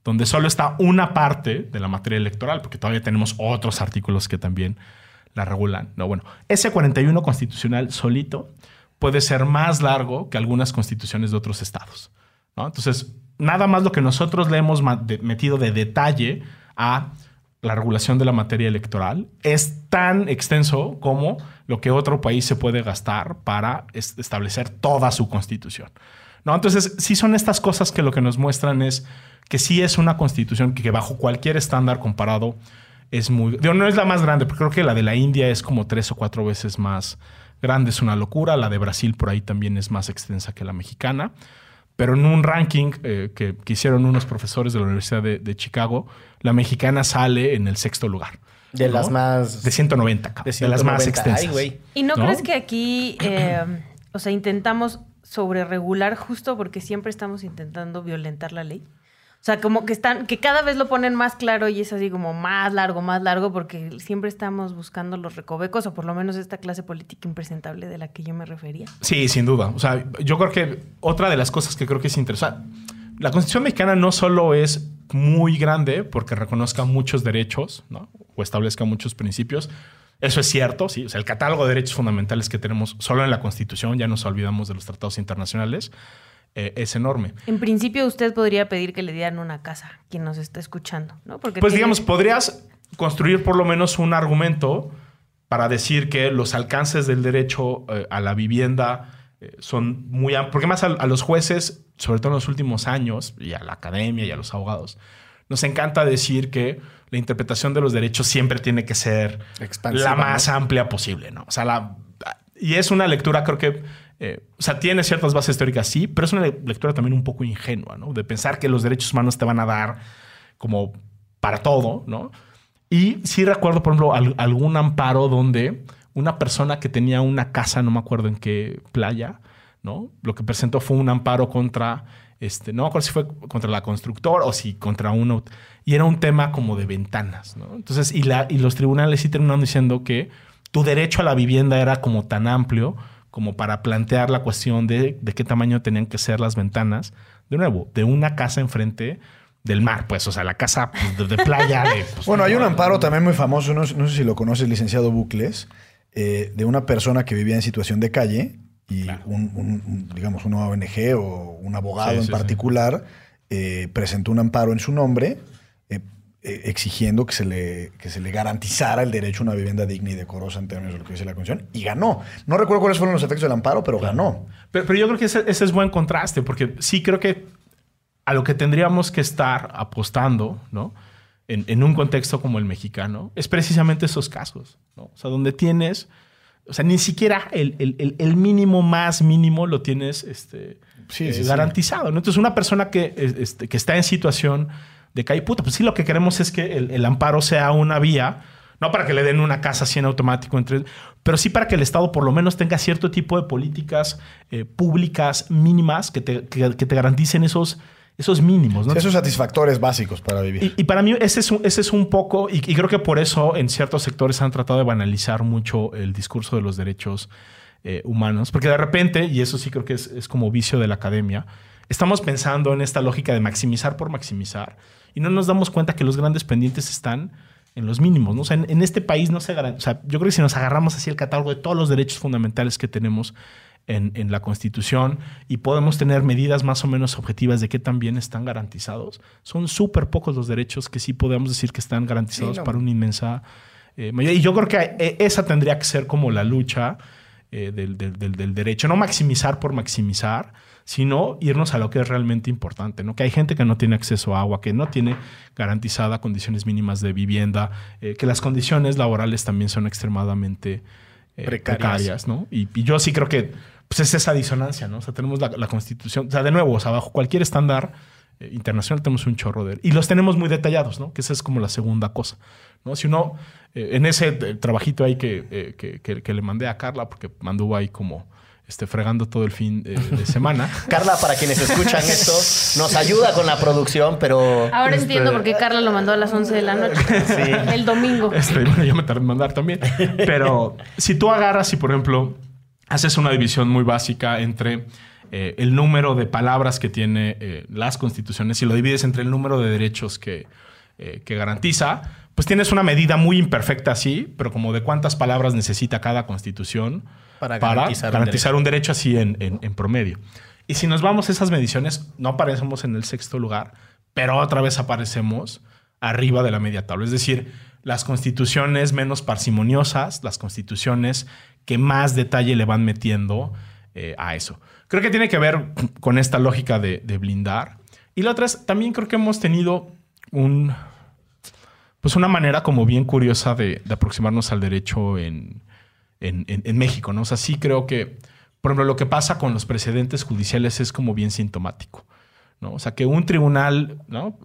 donde solo está una parte de la materia electoral, porque todavía tenemos otros artículos que también la regulan. No, bueno, ese 41 constitucional solito puede ser más largo que algunas constituciones de otros estados. ¿no? Entonces, nada más lo que nosotros le hemos metido de detalle a la regulación de la materia electoral es tan extenso como lo que otro país se puede gastar para establecer toda su constitución. ¿no? Entonces, sí son estas cosas que lo que nos muestran es que sí es una constitución que, bajo cualquier estándar comparado es muy... no es la más grande, pero creo que la de la India es como tres o cuatro veces más grande, es una locura. La de Brasil por ahí también es más extensa que la mexicana. Pero en un ranking eh, que, hicieron unos profesores de la Universidad de, Chicago, la mexicana sale en el sexto lugar. De las más... De 190, de, las más extensas. ¿Y no, crees que aquí, eh, o sea, intentamos sobre regular justo porque siempre estamos intentando violentar la ley? O sea, como que están, que cada vez lo ponen más claro y es así como más largo, más largo, porque siempre estamos buscando los recovecos, o por lo menos esta clase política impresentable de la que yo me refería. Sí, sin duda. O sea, yo creo que otra de las cosas que creo que es interesante, la Constitución mexicana no solo es muy grande porque reconozca muchos derechos, ¿no? O establezca muchos principios. Eso es cierto, sí. O sea, el catálogo de derechos fundamentales que tenemos solo en la Constitución, ya nos olvidamos de los tratados internacionales eh, es enorme. En principio, usted podría pedir que le dieran una casa, quien nos está escuchando, ¿no? Porque pues digamos, podrías construir por lo menos un argumento para decir que los alcances del derecho eh, a la vivienda eh, son muy amplios. Porque más a, los jueces, sobre todo en los últimos años, y a la academia y a los abogados, nos encanta decir que la interpretación de los derechos siempre tiene que ser la más amplia posible, ¿no? O sea, la, y es una lectura, creo que eh, o sea, tiene ciertas bases teóricas, sí, pero es una lectura también un poco ingenua, ¿no? De pensar que los derechos humanos te van a dar como para todo, ¿no? Y sí recuerdo, por ejemplo, algún amparo donde una persona que tenía una casa, no me acuerdo en qué playa, ¿no? Lo que presentó fue un amparo contra, este, no me acuerdo si fue contra la constructora o si contra uno. Y era un tema como de ventanas, ¿no? Entonces, y, la, y los tribunales sí terminaron diciendo que tu derecho a la vivienda era como tan amplio como para plantear la cuestión de, de qué tamaño tenían que ser las ventanas. De nuevo, de una casa enfrente del mar, pues, o sea, la casa pues, de, playa. Pues, bueno, hay un amparo también muy famoso, no, sé si lo conoces, licenciado Bucles, eh, de una persona que vivía en situación de calle y un, digamos, una ONG o un abogado en particular eh, presentó un amparo en su nombre eh, exigiendo que se, le, que se le garantizara el derecho a una vivienda digna y decorosa en términos de lo que dice la Constitución. Y ganó. No recuerdo cuáles fueron los efectos del amparo, pero ganó. Pero, yo creo que ese, es buen contraste, porque sí creo que a lo que tendríamos que estar apostando, ¿no? En, un contexto como el mexicano, es precisamente esos casos, ¿no? O sea, donde tienes, o sea, ni siquiera el, mínimo más mínimo lo tienes este, eh, garantizado, ¿no? Entonces, una persona que, este, que está en situación de que puta, pues sí, lo que queremos es que el, amparo sea una vía, no para que le den una casa así en automático, entre, pero sí para que el Estado por lo menos tenga cierto tipo de políticas eh, públicas mínimas que te, que, te, garanticen esos esos mínimos, ¿no? Sí, esos satisfactores básicos para vivir. Y, y para mí ese es un, ese es un poco, y, y creo que por eso en ciertos sectores han tratado de banalizar mucho el discurso de los derechos eh, humanos, porque de repente, y eso sí creo que es, es como vicio de la academia, estamos pensando en esta lógica de maximizar por maximizar y no nos damos cuenta que los grandes pendientes están en los mínimos. ¿no? O sea, en, en este país no se garantiza. O sea, yo creo que si nos agarramos así el catálogo de todos los derechos fundamentales que tenemos en, en, la Constitución y podemos tener medidas más o menos objetivas de qué también están garantizados, son súper pocos los derechos que sí podemos decir que están garantizados sí, no. para una inmensa eh, mayoría. Y yo creo que eh, esa tendría que ser como la lucha eh, del, del, del, derecho. No maximizar por maximizar, sino irnos a lo que es realmente importante, ¿no? Que hay gente que no tiene acceso a agua, que no tiene garantizada condiciones mínimas de vivienda, eh, que las condiciones laborales también son extremadamente eh, precarias. precarias, ¿no? Y, y, yo sí creo que pues, es esa disonancia, ¿no? O sea, tenemos la, la constitución, o sea, de nuevo, o sea, bajo cualquier estándar eh, internacional tenemos un chorro de... Y los tenemos muy detallados, ¿no? Que esa es como la segunda cosa, ¿no? Si uno, en ese trabajito ahí que, que, que, que le mandé a Carla, porque manduvo ahí como este, fregando todo el fin de, de semana. Carla, para quienes escuchan esto, nos ayuda con la producción, pero... Ahora este... entiendo por qué Carla lo mandó a las 11 de la noche. Sí. El domingo. Este, bueno, yo me tardé en mandar también. Pero si tú agarras y, por ejemplo, haces una división muy básica entre eh, el número de palabras que tiene eh, las constituciones y lo divides entre el número de derechos que, eh, que garantiza, pues tienes una medida muy imperfecta así, pero como de cuántas palabras necesita cada constitución para garantizar, un, derecho. un, derecho. así en, en, en, promedio. Y si nos vamos a esas mediciones, no aparecemos en el sexto lugar, pero otra vez aparecemos arriba de la media tabla. Es decir, las constituciones menos parsimoniosas, las constituciones que más detalle le van metiendo eh, a eso. Creo que tiene que ver con esta lógica de, de blindar. Y la otra es, también creo que hemos tenido un, pues una manera como bien curiosa de, de aproximarnos al derecho en, en, México, ¿no? O sea, sí creo que, por ejemplo, lo que pasa con los precedentes judiciales es como bien sintomático, ¿no? O sea, que un tribunal, ¿no?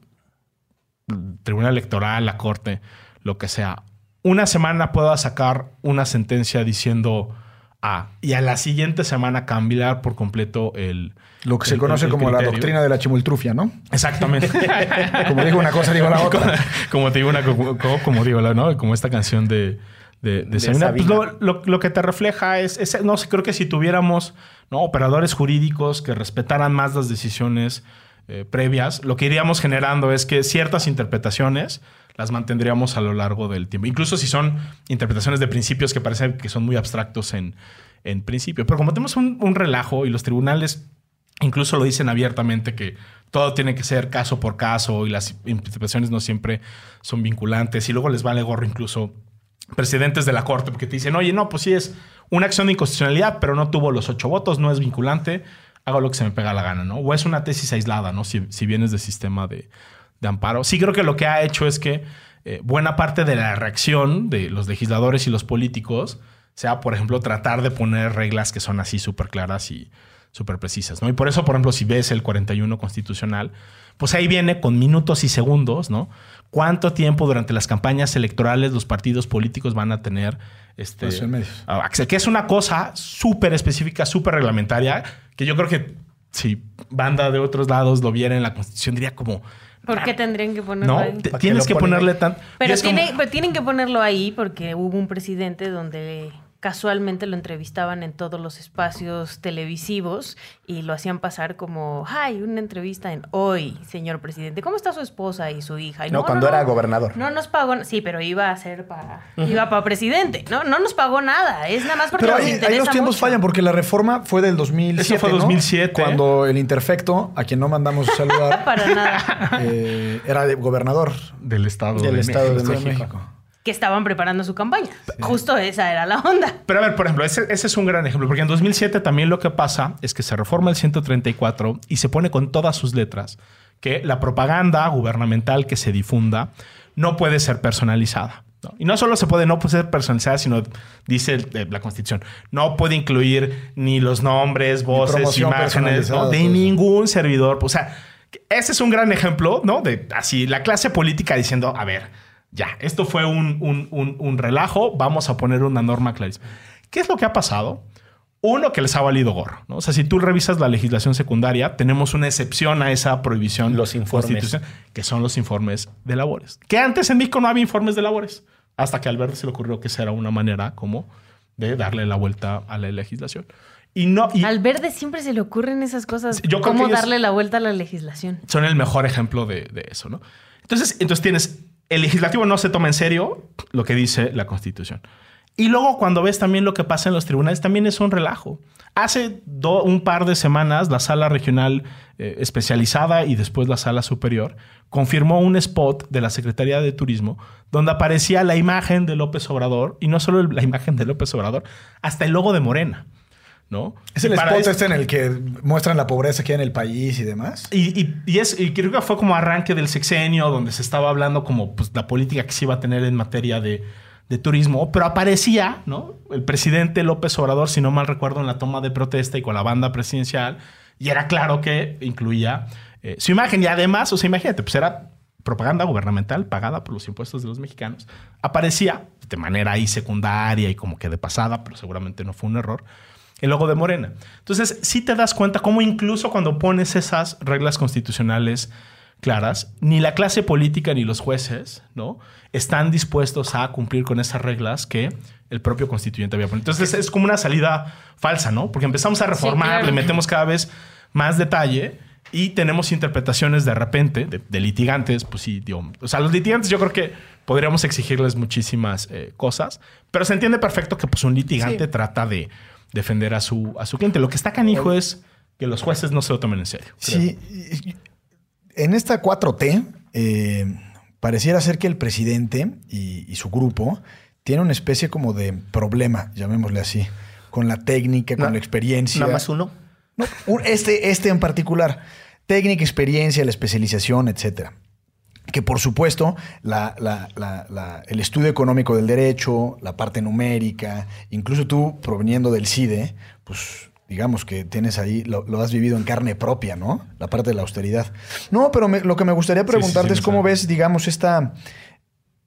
Tribunal electoral, la corte, lo que sea, una semana pueda sacar una sentencia diciendo A y a la siguiente semana cambiar por completo el. Lo que el, se conoce el, el como criterio. la doctrina de la chimultrufia, ¿no? Exactamente. como digo una cosa, digo la otra. Como, te digo una, como, como digo, ¿no? Como esta canción de, de, de, de Sabina. Pues lo, lo, lo, que te refleja es, es, no sé, creo que si tuviéramos ¿no? operadores jurídicos que respetaran más las decisiones eh, previas, lo que iríamos generando es que ciertas interpretaciones las mantendríamos a lo largo del tiempo. Incluso si son interpretaciones de principios que parecen que son muy abstractos en, en principio. Pero como tenemos un, relajo y los tribunales incluso lo dicen abiertamente que todo tiene que ser caso por caso y las interpretaciones no siempre son vinculantes y luego les vale gorro incluso presidentes de la corte porque te dicen, oye, no, pues sí es una acción de inconstitucionalidad, pero no tuvo los ocho votos, no es vinculante, hago lo que se me pega la gana, ¿no? O es una tesis aislada, ¿no? Si, si vienes del sistema de, de, amparo. Sí creo que lo que ha hecho es que eh, buena parte de la reacción de los legisladores y los políticos sea, por ejemplo, tratar de poner reglas que son así súper claras y súper precisas, ¿no? Y por eso, por ejemplo, si ves el 41 constitucional, pues ahí viene con minutos y segundos, ¿no? ¿Cuánto tiempo durante las campañas electorales los partidos políticos van a tener este, acceso? Que es una cosa súper específica, súper reglamentaria, que yo creo que si banda de otros lados lo viera en la Constitución, diría como... ¿Por qué tendrían que ponerlo no, ahí? Tienes que ponerle tan... Pero, tiene, como... pero tienen que ponerlo ahí porque hubo un presidente donde casualmente lo entrevistaban en todos los espacios televisivos y lo hacían pasar como, ay, una entrevista en hoy, señor presidente, ¿cómo está su esposa y su hija? Y no, no, cuando no, era gobernador. No nos pagó, sí, pero iba a ser para, uh -huh. iba para presidente, ¿no? No nos pagó nada, es nada más porque pero nos ahí, interesa ahí los tiempos mucho. fallan porque la reforma fue del 2007, Eso fue 2007. ¿no? Cuando el interfecto, a quien no mandamos saludar, para nada. Eh, era de gobernador del Estado del de Estado México. de México. Que estaban preparando su campaña. Sí. Justo esa era la onda. Pero a ver, por ejemplo, ese, ese, es un gran ejemplo, porque en 2007 también lo que pasa es que se reforma el 134 y se pone con todas sus letras que la propaganda gubernamental que se difunda no puede ser personalizada. ¿no? Y no solo se puede no puede ser personalizada, sino dice la Constitución, no puede incluir ni los nombres, voces, imágenes ¿no? de ningún servidor. O sea, ese es un gran ejemplo, ¿no? De así la clase política diciendo, a ver, ya, esto fue un, un, un, un, relajo, vamos a poner una norma clarísima. ¿Qué es lo que ha pasado? Uno, que les ha valido gorro. ¿no? O sea, si tú revisas la legislación secundaria, tenemos una excepción a esa prohibición. Los informes. Que son los informes de labores. Que antes en México no había informes de labores. Hasta que al verde se le ocurrió que esa era una manera como de darle la vuelta a la legislación. Y no, y Al verde siempre se le ocurren esas cosas. Yo ¿Cómo darle la vuelta a la legislación? son el mejor ejemplo de, de eso, ¿no? Entonces, entonces tienes, el legislativo no se toma en serio lo que dice la Constitución. Y luego cuando ves también lo que pasa en los tribunales, también es un relajo. Hace un par de semanas, la sala regional eh, especializada y después la sala superior confirmó un spot de la Secretaría de Turismo donde aparecía la imagen de López Obrador y no solo la imagen de López Obrador, hasta el logo de Morena, ¿no? Es el Y spot este en el que muestran la pobreza que hay en el país y demás. y, y- y es, y creo que fue como arranque del sexenio, donde se estaba hablando como pues, la política que se iba a tener en materia de, de turismo, pero aparecía, ¿no? El presidente López Obrador, si no mal recuerdo, en la toma de protesta y con la banda presidencial, y era claro que incluía eh, su imagen. Y además, o sea, imagínate, pues era propaganda gubernamental pagada por los impuestos de los mexicanos. Aparecía de manera ahí secundaria y como que de pasada, pero seguramente no fue un error el logo de Morena. Entonces, sí te das cuenta cómo incluso cuando pones esas reglas constitucionales claras, ni la clase política ni los jueces, ¿no? Están dispuestos a cumplir con esas reglas que el propio constituyente había puesto. Entonces, es como una salida falsa, ¿no? Porque empezamos a reformar, claro. le metemos cada vez más detalle y tenemos interpretaciones de repente de, de litigantes, pues sí, digo, o sea, los litigantes yo creo que podríamos exigirles muchísimas eh, cosas, pero se entiende perfecto que pues un litigante trata de defender a su, a su cliente. Lo que está canijo es que los jueces no se lo tomen en serio. creo. Sí, en esta 4T eh, pareciera ser que el presidente y, y su grupo tienen una especie como de problema, llamémosle así, con la técnica, con la experiencia. Nada más uno. No, un- este, este en particular. Técnica, experiencia, la especialización, etcétera. Que por supuesto, la- la- la- la- el estudio económico del derecho, la parte numérica, incluso tú proveniendo del CIDE, pues digamos que tienes ahí, lo, lo has vivido en carne propia, ¿no? La parte de la austeridad. No, pero me- lo que me gustaría sí, sí, preguntarte es cómo ves, digamos, esta,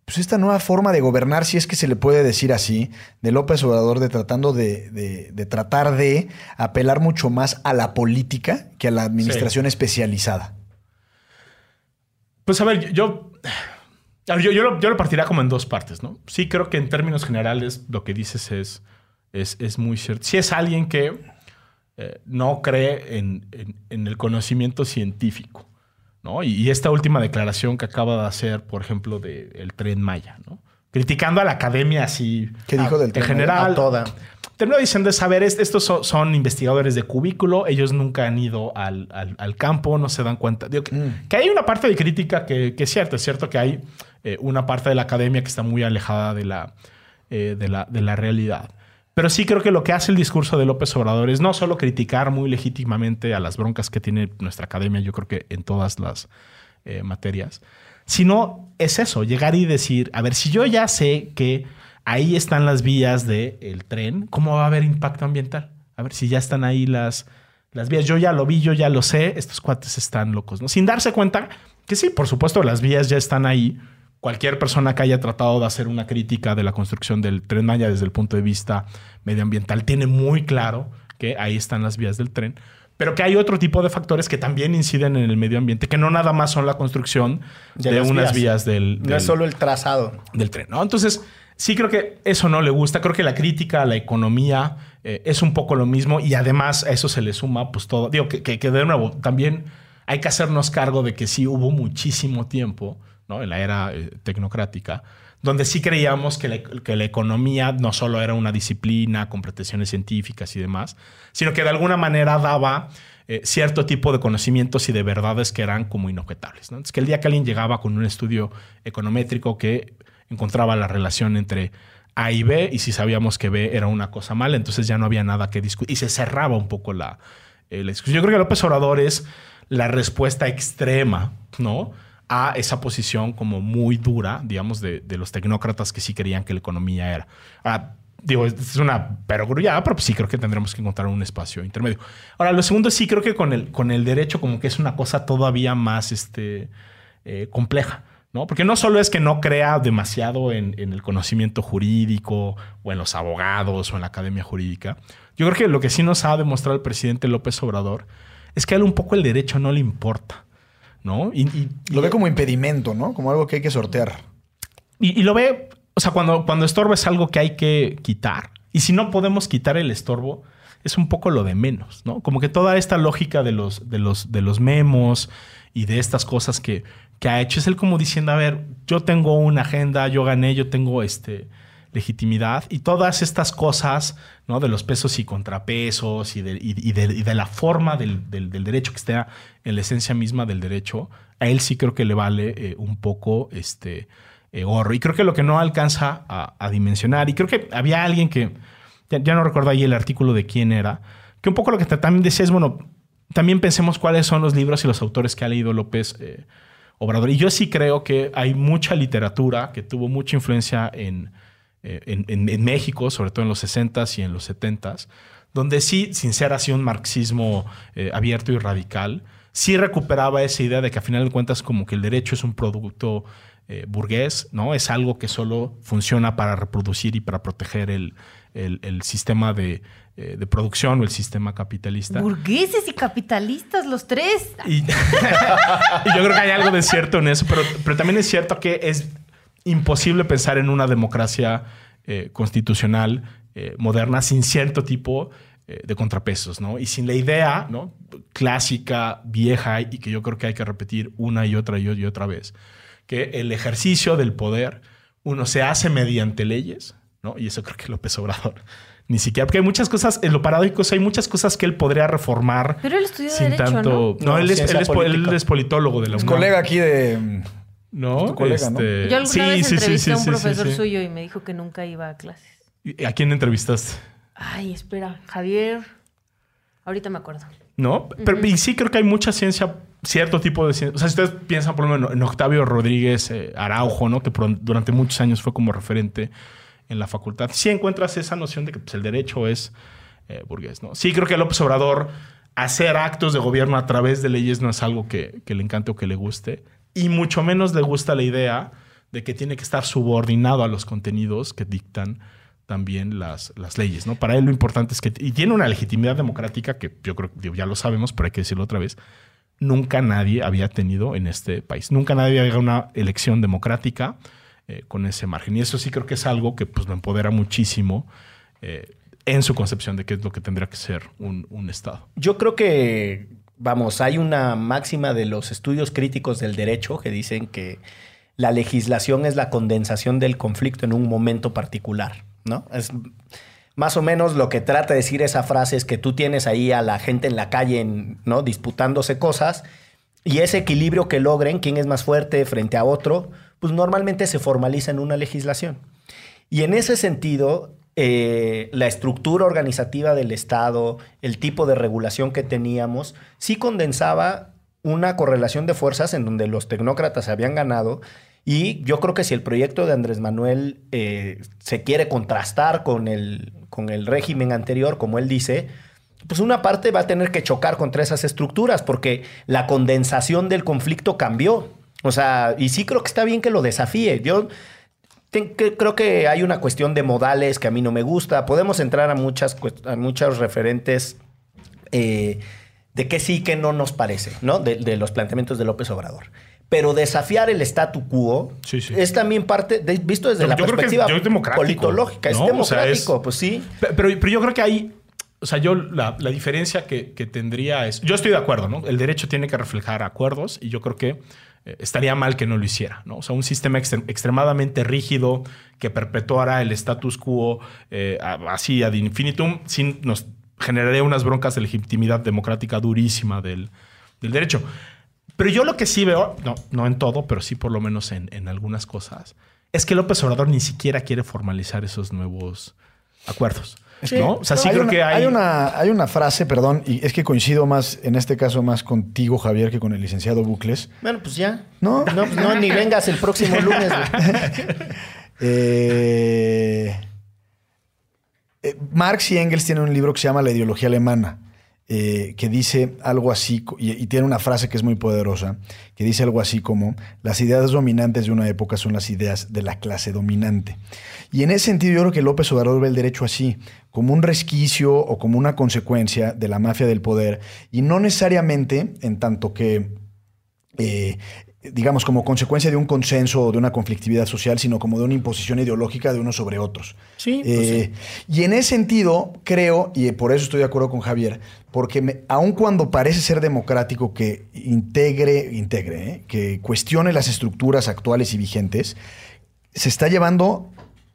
pues esta nueva forma de gobernar, si es que se le puede decir así, de López Obrador, de tratando de, de- de tratar de apelar mucho más a la política que a la administración especializada. Pues a ver, yo, yo, yo lo, yo partiría como en dos partes, ¿no? Sí creo que en términos generales lo que dices es, es, es muy cierto. Si es alguien que eh, no cree en, en- el conocimiento científico, ¿no? Y, y esta última declaración que acaba de hacer, por ejemplo, del Tren Maya, ¿no? Criticando a la academia así. ¿Qué dijo del en general. A toda. Terminó diciendo, es, a ver, es- estos son, son investigadores de cubículo, ellos nunca han ido al, al- al campo, no se dan cuenta. Digo, que, Mm. que hay una parte de crítica que, que es cierta, es cierto que hay eh, una parte de la academia que está muy alejada de la, eh, de, la, de la realidad. Pero sí creo que lo que hace el discurso de López Obrador es no solo criticar muy legítimamente a las broncas que tiene nuestra academia, yo creo que en todas las eh, materias, sino es eso, llegar y decir, a ver, si yo ya sé que ahí están las vías del tren, ¿cómo va a haber impacto ambiental? A ver si ya están ahí las, las vías. Yo ya lo vi, yo ya lo sé, estos cuates están locos, ¿no? Sin darse cuenta que sí, por supuesto, las vías ya están ahí. Cualquier persona que haya tratado de hacer una crítica de la construcción del tren Maya desde el punto de vista medioambiental tiene muy claro que ahí están las vías del tren, pero que hay otro tipo de factores que también inciden en el medio ambiente, que no nada más son la construcción de, unas vías. vías, del, No del- es solo el trazado. del tren, ¿no? Entonces, sí creo que eso no le gusta. Creo que la crítica a la economía eh, es un poco lo mismo y además a eso se le suma, pues todo. Digo, que, que, que de nuevo, también hay que hacernos cargo de que sí hubo muchísimo tiempo, ¿no? En la era eh, tecnocrática, donde sí creíamos que la, economía no solo era una disciplina con pretensiones científicas y demás, sino que de alguna manera daba eh, cierto tipo de conocimientos y de verdades que eran como inobjetables. ¿no? Entonces, que el día que alguien llegaba con un estudio econométrico que encontraba la relación entre A y B, y si sabíamos que B era una cosa mala, entonces ya no había nada que discutir. Y se cerraba un poco la, eh, la discusión. Yo creo que López Obrador es la respuesta extrema, ¿no? A esa posición como muy dura, digamos, de, de los tecnócratas que sí creían que la economía era. Ahora, digo, es una perogrullada, pero pues sí creo que tendremos que encontrar un espacio intermedio. Ahora, lo segundo sí creo que con el, con el derecho como que es una cosa todavía más este, eh, compleja. ¿no? Porque no solo es que no crea demasiado en, en, el conocimiento jurídico o en los abogados o en la academia jurídica. Yo creo que lo que sí nos ha demostrado el presidente López Obrador es que a él un poco el derecho no le importa, ¿no? Y, y lo ve como impedimento, ¿no? Como algo que hay que sortear. Y, y, lo ve, o sea, cuando, cuando estorba es algo que hay que quitar. Y si no podemos quitar el estorbo, es un poco lo de menos, ¿no? Como que toda esta lógica de los, de los, de los memos y de estas cosas que, que ha hecho es él como diciendo, a ver, yo tengo una agenda, yo gané, yo tengo este legitimidad y todas estas cosas, ¿no? De los pesos y contrapesos y de, la forma del, derecho que está en la esencia misma del derecho, a él sí creo que le vale eh, un poco este eh, gorro. Y creo que lo que no alcanza a, dimensionar, y creo que había alguien que, ya, no recuerdo ahí el artículo de quién era, que un poco lo que también decía es, bueno, también pensemos cuáles son los libros y los autores que ha leído López eh, Obrador. Y yo sí creo que hay mucha literatura que tuvo mucha influencia en, en, en, en, México, sobre todo en los 60s y en los 70s, donde sí, sin ser así un marxismo eh, abierto y radical, sí recuperaba esa idea de que a final de cuentas como que el derecho es un producto eh, burgués, ¿no? Es algo que solo funciona para reproducir y para proteger el, el, el sistema de, eh, de, producción o el sistema capitalista. Burgueses y capitalistas, los tres. Y, y, yo creo que hay algo de cierto en eso, pero, pero también es cierto que es imposible pensar en una democracia eh, constitucional eh, moderna sin cierto tipo eh, de contrapesos, ¿no? Y sin la idea, ¿no? Clásica, vieja y que yo creo que hay que repetir una y otra y otra vez, que el ejercicio del poder uno se hace mediante leyes, ¿no? Y eso creo que López Obrador ni siquiera, porque hay muchas cosas, en lo paradójico, hay muchas cosas que él podría reformar. Pero él estudió sin derecho, tanto. No, no, él, es, él, es, él, es, politólogo de la Es colega aquí de. ¿No? Colega, este... ¿no? Yo alguna sí, vez sí, entrevisté sí, a un profesor suyo y me dijo que nunca iba a clases. ¿A quién entrevistaste? Ay, espera, Javier. Ahorita me acuerdo. ¿No? Pero uh -huh. y sí creo que hay mucha ciencia, cierto tipo de ciencia. O sea, si ustedes piensan, por ejemplo, en Octavio Rodríguez eh, Araujo, ¿no? Que por, durante muchos años fue como referente en la facultad. Sí encuentras esa noción de que pues, el derecho es eh, burgués, ¿no? Sí creo que López Obrador hacer actos de gobierno a través de leyes no es algo que, que le encante o que le guste y mucho menos le gusta la idea de que tiene que estar subordinado a los contenidos que dictan también las, las leyes, ¿no? Para él lo importante es que... Y tiene una legitimidad democrática que yo creo que ya lo sabemos, pero hay que decirlo otra vez. Nunca nadie había tenido en este país. Nunca nadie había una elección democrática eh, con ese margen. Y eso sí creo que es algo que pues, lo empodera muchísimo eh, en su concepción de qué es lo que tendría que ser un, un Estado. Yo creo que vamos, hay una máxima de los estudios críticos del derecho que dicen que la legislación es la condensación del conflicto en un momento particular, ¿no? Es más o menos lo que trata de decir esa frase es que tú tienes ahí a la gente en la calle, ¿no? Disputándose cosas y ese equilibrio que logren, quién es más fuerte frente a otro, pues normalmente se formaliza en una legislación. Y en ese sentido, eh, la estructura organizativa del Estado, el tipo de regulación que teníamos, sí condensaba una correlación de fuerzas en donde los tecnócratas habían ganado. Y yo creo que si el proyecto de Andrés Manuel eh, se quiere contrastar con el, con el régimen anterior, como él dice, pues una parte va a tener que chocar contra esas estructuras porque la condensación del conflicto cambió. O sea, y sí creo que está bien que lo desafíe. Yo creo que hay una cuestión de modales que a mí no me gusta. Podemos entrar a, muchas, a muchos referentes eh, de qué sí, qué no nos parece, ¿no? De, de, los planteamientos de López Obrador. Pero desafiar el statu quo sí, sí. es también parte, de, visto desde yo, la yo perspectiva politológica. ¿no? Es democrático, o sea, es, pues sí. Pero, pero yo creo que hay o sea, yo la, la diferencia que, que, tendría es, yo estoy de acuerdo, ¿no? El derecho tiene que reflejar acuerdos y yo creo que eh, estaría mal que no lo hiciera, ¿no? O sea, un sistema extrem extremadamente rígido que perpetuara el status quo eh, así ad infinitum, sin, nos generaría unas broncas de legitimidad democrática durísima del, del derecho. Pero yo lo que sí veo, no, no en todo, pero sí por lo menos en, en algunas cosas, es que López Obrador ni siquiera quiere formalizar esos nuevos acuerdos. Sí, ¿no? O sea, sí hay creo una, que hay... Hay una, hay una frase, perdón, y es que coincido más, en este caso, más contigo, Javier, que con el licenciado Bucles. Bueno, pues ya. No, no, pues no ni vengas el próximo lunes. eh, eh, Marx y Engels tienen un libro que se llama La ideología alemana. Eh, que dice algo así, y, tiene una frase que es muy poderosa, que dice algo así como, las ideas dominantes de una época son las ideas de la clase dominante. Y en ese sentido yo creo que López Obrador ve el derecho así, como un resquicio o como una consecuencia de la mafia del poder, y no necesariamente en tanto que... Eh, digamos, como consecuencia de un consenso o de una conflictividad social, sino como de una imposición ideológica de unos sobre otros. Sí, pues Eh, Y en ese sentido, creo, y por eso estoy de acuerdo con Javier, porque me- aun cuando parece ser democrático que integre, integre, ¿eh? que cuestione las estructuras actuales y vigentes, se está llevando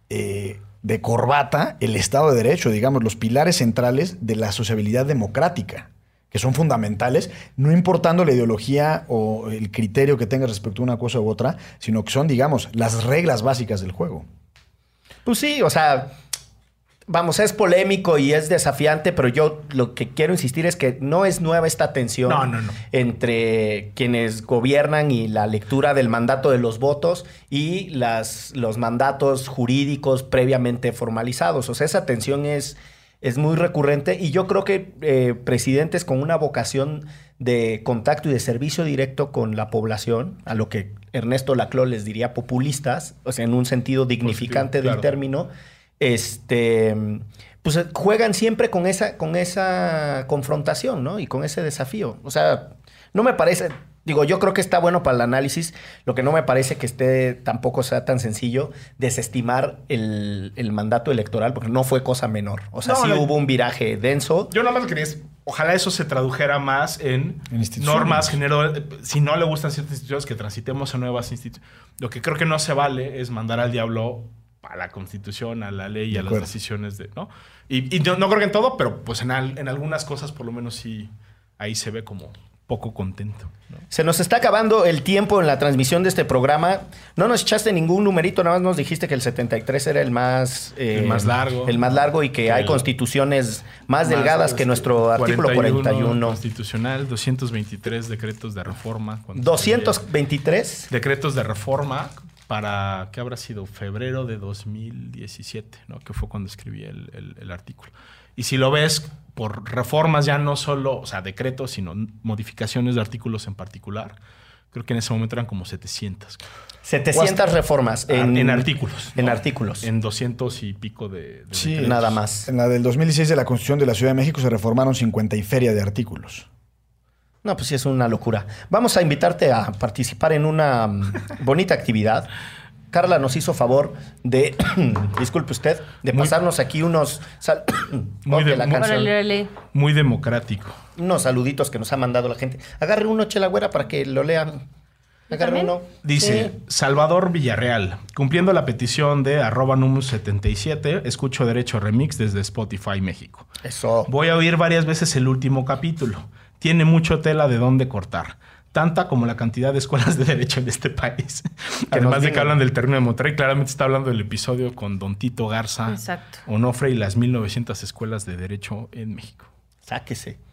eh, de corbata el Estado de Derecho, digamos, los pilares centrales de la sociabilidad democrática, que son fundamentales, no importando la ideología o el criterio que tengas respecto a una cosa u otra, sino que son, digamos, las reglas básicas del juego. Pues sí, o sea, vamos, es polémico y es desafiante, pero yo lo que quiero insistir es que no es nueva esta tensión No, no, no. entre quienes gobiernan y la lectura del mandato de los votos y las, los mandatos jurídicos previamente formalizados. O sea, esa tensión es, es muy recurrente y yo creo que eh, presidentes con una vocación de contacto y de servicio directo con la población, a lo que Ernesto Laclau les diría populistas, o sea, en un sentido dignificante del término, este, pues juegan siempre con esa, con esa confrontación, ¿no? Y con ese desafío. O sea, no me parece, digo, yo creo que está bueno para el análisis, lo que no me parece que esté tampoco sea tan sencillo desestimar el, el mandato electoral, porque no fue cosa menor. O sea, No, sí no. hubo un viraje denso. Yo nada más quería, es- ojalá eso se tradujera más en, normas, género, eh, si no le gustan ciertas instituciones, que transitemos a nuevas instituciones. Lo que creo que no se vale es mandar al diablo a la constitución, a la ley y De a las acuerdo. decisiones de, ¿no? Y, y yo no creo que en todo, pero pues en, al- en algunas cosas por lo menos sí, ahí se ve como poco contento. ¿no? Se nos está acabando el tiempo en la transmisión de este programa. No nos echaste ningún numerito, nada más nos dijiste que el 73 era el más... eh, El más largo. El más largo y que hay constituciones más, delgadas que este, nuestro artículo 41. Constitucional, 223 decretos de reforma. cuando 223. decretos de reforma para, ¿qué habrá sido? Febrero de 2017, ¿no? Que fue cuando escribí el, el- el artículo. Y si lo ves por reformas ya no solo, o sea, decretos, sino modificaciones de artículos en particular, creo que en ese momento eran como 700. 700 reformas en, En, artículos. En ¿no? artículos. En 200 y pico de, de Sí. decretos. Nada más. En la del 2016 de la Constitución de la Ciudad de México se reformaron 50 y feria de artículos. No, pues sí, es una locura. Vamos a invitarte a participar en una mm, bonita actividad. Carla nos hizo favor de, disculpe usted, de Muy- pasarnos aquí unos, sal- Muy de- la muy- canción. Democrático. unos saluditos que nos ha mandado la gente. Agarre uno, chela güera, para que lo lean. Agarre uno. Dice Sí. Salvador Villarreal, cumpliendo la petición de arroba numus 77, escucho Derecho Remix desde Spotify México. Eso. Voy a oír varias veces el último capítulo. Tiene mucho tela de dónde cortar. Tanta como la cantidad de escuelas de derecho en este país. Además de que hablan del terreno de Monterrey, claramente está hablando del episodio con Don Tito Garza, Exacto. Onofre y las 1900 escuelas de derecho en México. Sáquese.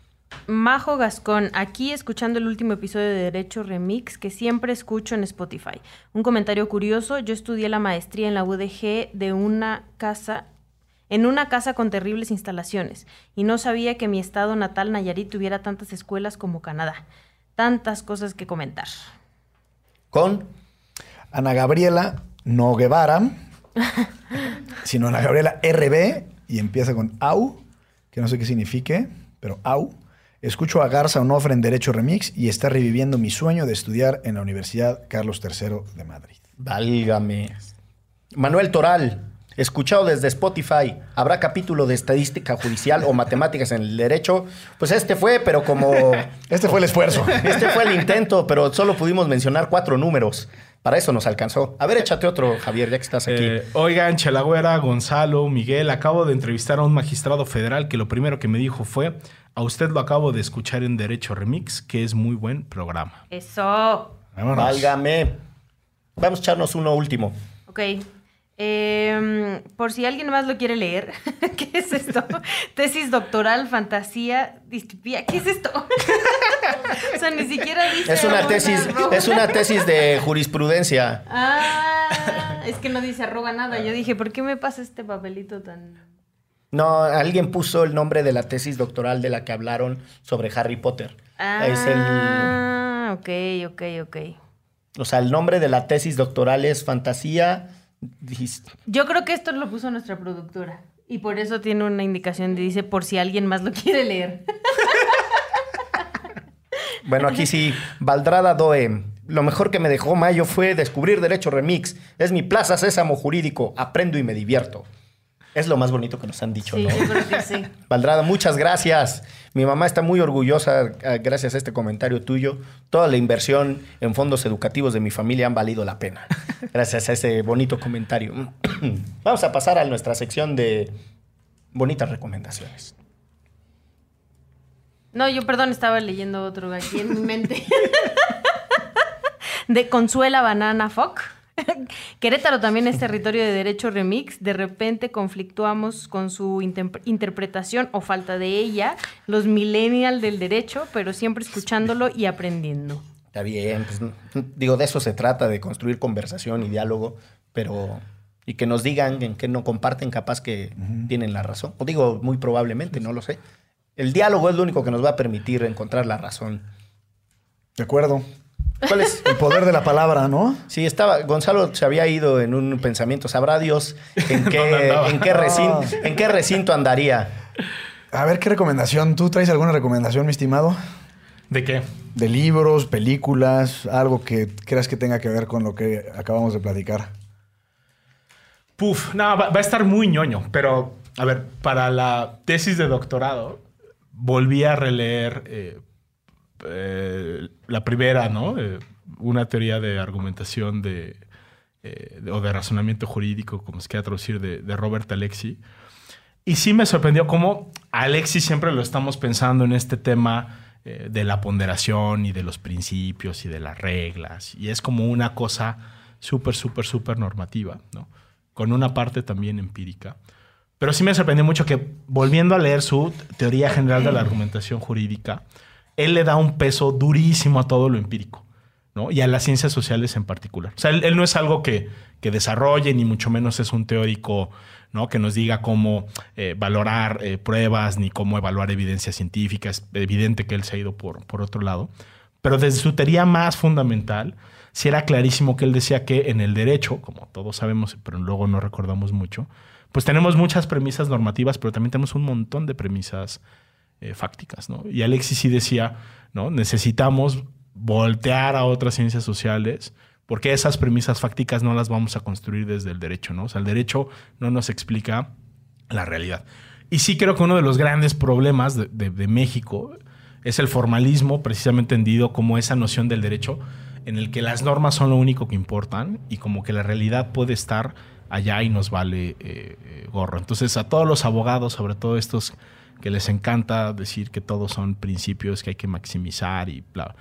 Majo Gascón, aquí escuchando el último episodio de Derecho Remix que siempre escucho en Spotify. Un comentario curioso, yo estudié la maestría en la UDG de una casa, en una casa con terribles instalaciones y no sabía que mi estado natal Nayarit tuviera tantas escuelas como Canadá. Tantas cosas que comentar. Con. Ana Gabriela No Guevara, sino Ana Gabriela RB, y empieza con AU, que no sé qué signifique, pero AU. Escucho a Garza Onofre en Derecho Remix y está reviviendo mi sueño de estudiar en la Universidad Carlos III de Madrid. Válgame. Manuel Toral. Escuchado desde Spotify, ¿habrá capítulo de estadística judicial o matemáticas en el derecho? Pues este fue, pero como Este fue el esfuerzo. Este fue el intento, pero solo pudimos mencionar cuatro números. Para eso nos alcanzó. A ver, échate otro, Javier, ya que estás aquí. Eh, oigan, Chelagüera, Gonzalo, Miguel, acabo de entrevistar a un magistrado federal que lo primero que me dijo fue, a usted lo acabo de escuchar en Derecho Remix, que es muy buen programa. Eso. Vámonos. Válgame. Vamos a echarnos uno último. Ok. Em, por si alguien más lo quiere leer, ¿qué es esto? Tesis doctoral, fantasía, distopía. ¿Qué es esto? o sea, ni siquiera dice. Es una tesis, arroba. es una tesis de jurisprudencia. Ah, es que no dice arroba nada. Yo dije, ¿por qué me pasa este papelito tan. No, alguien puso el nombre de la tesis doctoral de la que hablaron sobre Harry Potter. Es el, Ah, ok, ok, ok. o sea, el nombre de la tesis doctoral es Fantasía. Dijiste- Yo creo que esto lo puso nuestra productora. Y por eso tiene una indicación de dice por si alguien más lo quiere leer. Bueno, aquí sí, Valdrada Doe. Lo mejor que me dejó Mayo fue descubrir Derecho Remix. Es mi plaza sésamo jurídico. Aprendo y me divierto. Es lo más bonito que nos han dicho, Sí, ¿no? yo creo que sí. Valdrada, muchas gracias. Mi mamá está muy orgullosa ah, gracias a este comentario tuyo. Toda la inversión en fondos educativos de mi familia han valido la pena. Gracias a ese bonito comentario. Vamos a pasar a nuestra sección de bonitas recomendaciones. No, yo perdón, estaba leyendo otro aquí en mi mente. De Consuela Banana Foc. Querétaro también es territorio de derecho remix. De repente conflictuamos con su interpretación o falta de ella, los millennials del derecho, pero siempre escuchándolo y aprendiendo. Está bien, pues, digo, de eso se trata, de construir conversación y diálogo, pero... Y que nos digan en qué no comparten, capaz que tienen la razón. O digo, muy probablemente, no lo sé. El diálogo es lo único que nos va a permitir encontrar la razón. De acuerdo. ¿Cuál es? El poder de la palabra, ¿no? Sí, estaba. Gonzalo se había ido en un pensamiento. Sabrá Dios en ¿Dónde qué, andaba? en qué, recinto, en qué recinto andaría. A ver, ¿qué recomendación? ¿Tú traes alguna recomendación, mi estimado? ¿De qué? De libros, películas, algo que creas que tenga que ver con lo que acabamos de platicar. Puf, no, va, va a estar muy ñoño, pero a ver, para la tesis de doctorado volví a releer eh, eh, la primera, ¿no? Eh, una teoría de argumentación de, eh, o de razonamiento jurídico, como se quiera traducir, de, Robert Alexi. Y sí me sorprendió cómo Alexi siempre lo estamos pensando en este tema de la ponderación y de los principios y de las reglas. Y es como una cosa súper, súper, súper normativa, ¿no? Con una parte también empírica. Pero sí me sorprendió mucho que, volviendo a leer su teoría general de la argumentación jurídica, él le da un peso durísimo a todo lo empírico, ¿no? Y a las ciencias sociales en particular. O sea, él, no es algo que, que desarrolle, ni mucho menos es un teórico, ¿no? Que nos diga cómo eh, valorar eh, pruebas, ni cómo evaluar evidencia científica. Es evidente que él se ha ido por, por otro lado. Pero desde su teoría más fundamental, sí era clarísimo que él decía que en el derecho, como todos sabemos, pero luego no recordamos mucho, pues tenemos muchas premisas normativas, pero también tenemos un montón de premisas eh, fácticas, ¿no? Y Alexis sí decía, ¿no? Necesitamos voltear a otras ciencias sociales porque esas premisas fácticas no las vamos a construir desde el derecho, ¿no? O sea, el derecho no nos explica la realidad. Y sí creo que uno de los grandes problemas de, México es el formalismo, precisamente entendido como esa noción del derecho en el que las normas son lo único que importan y como que la realidad puede estar allá y nos vale eh, eh, gorro. Entonces a todos los abogados, sobre todo estos que les encanta decir que todos son principios que hay que maximizar y bla,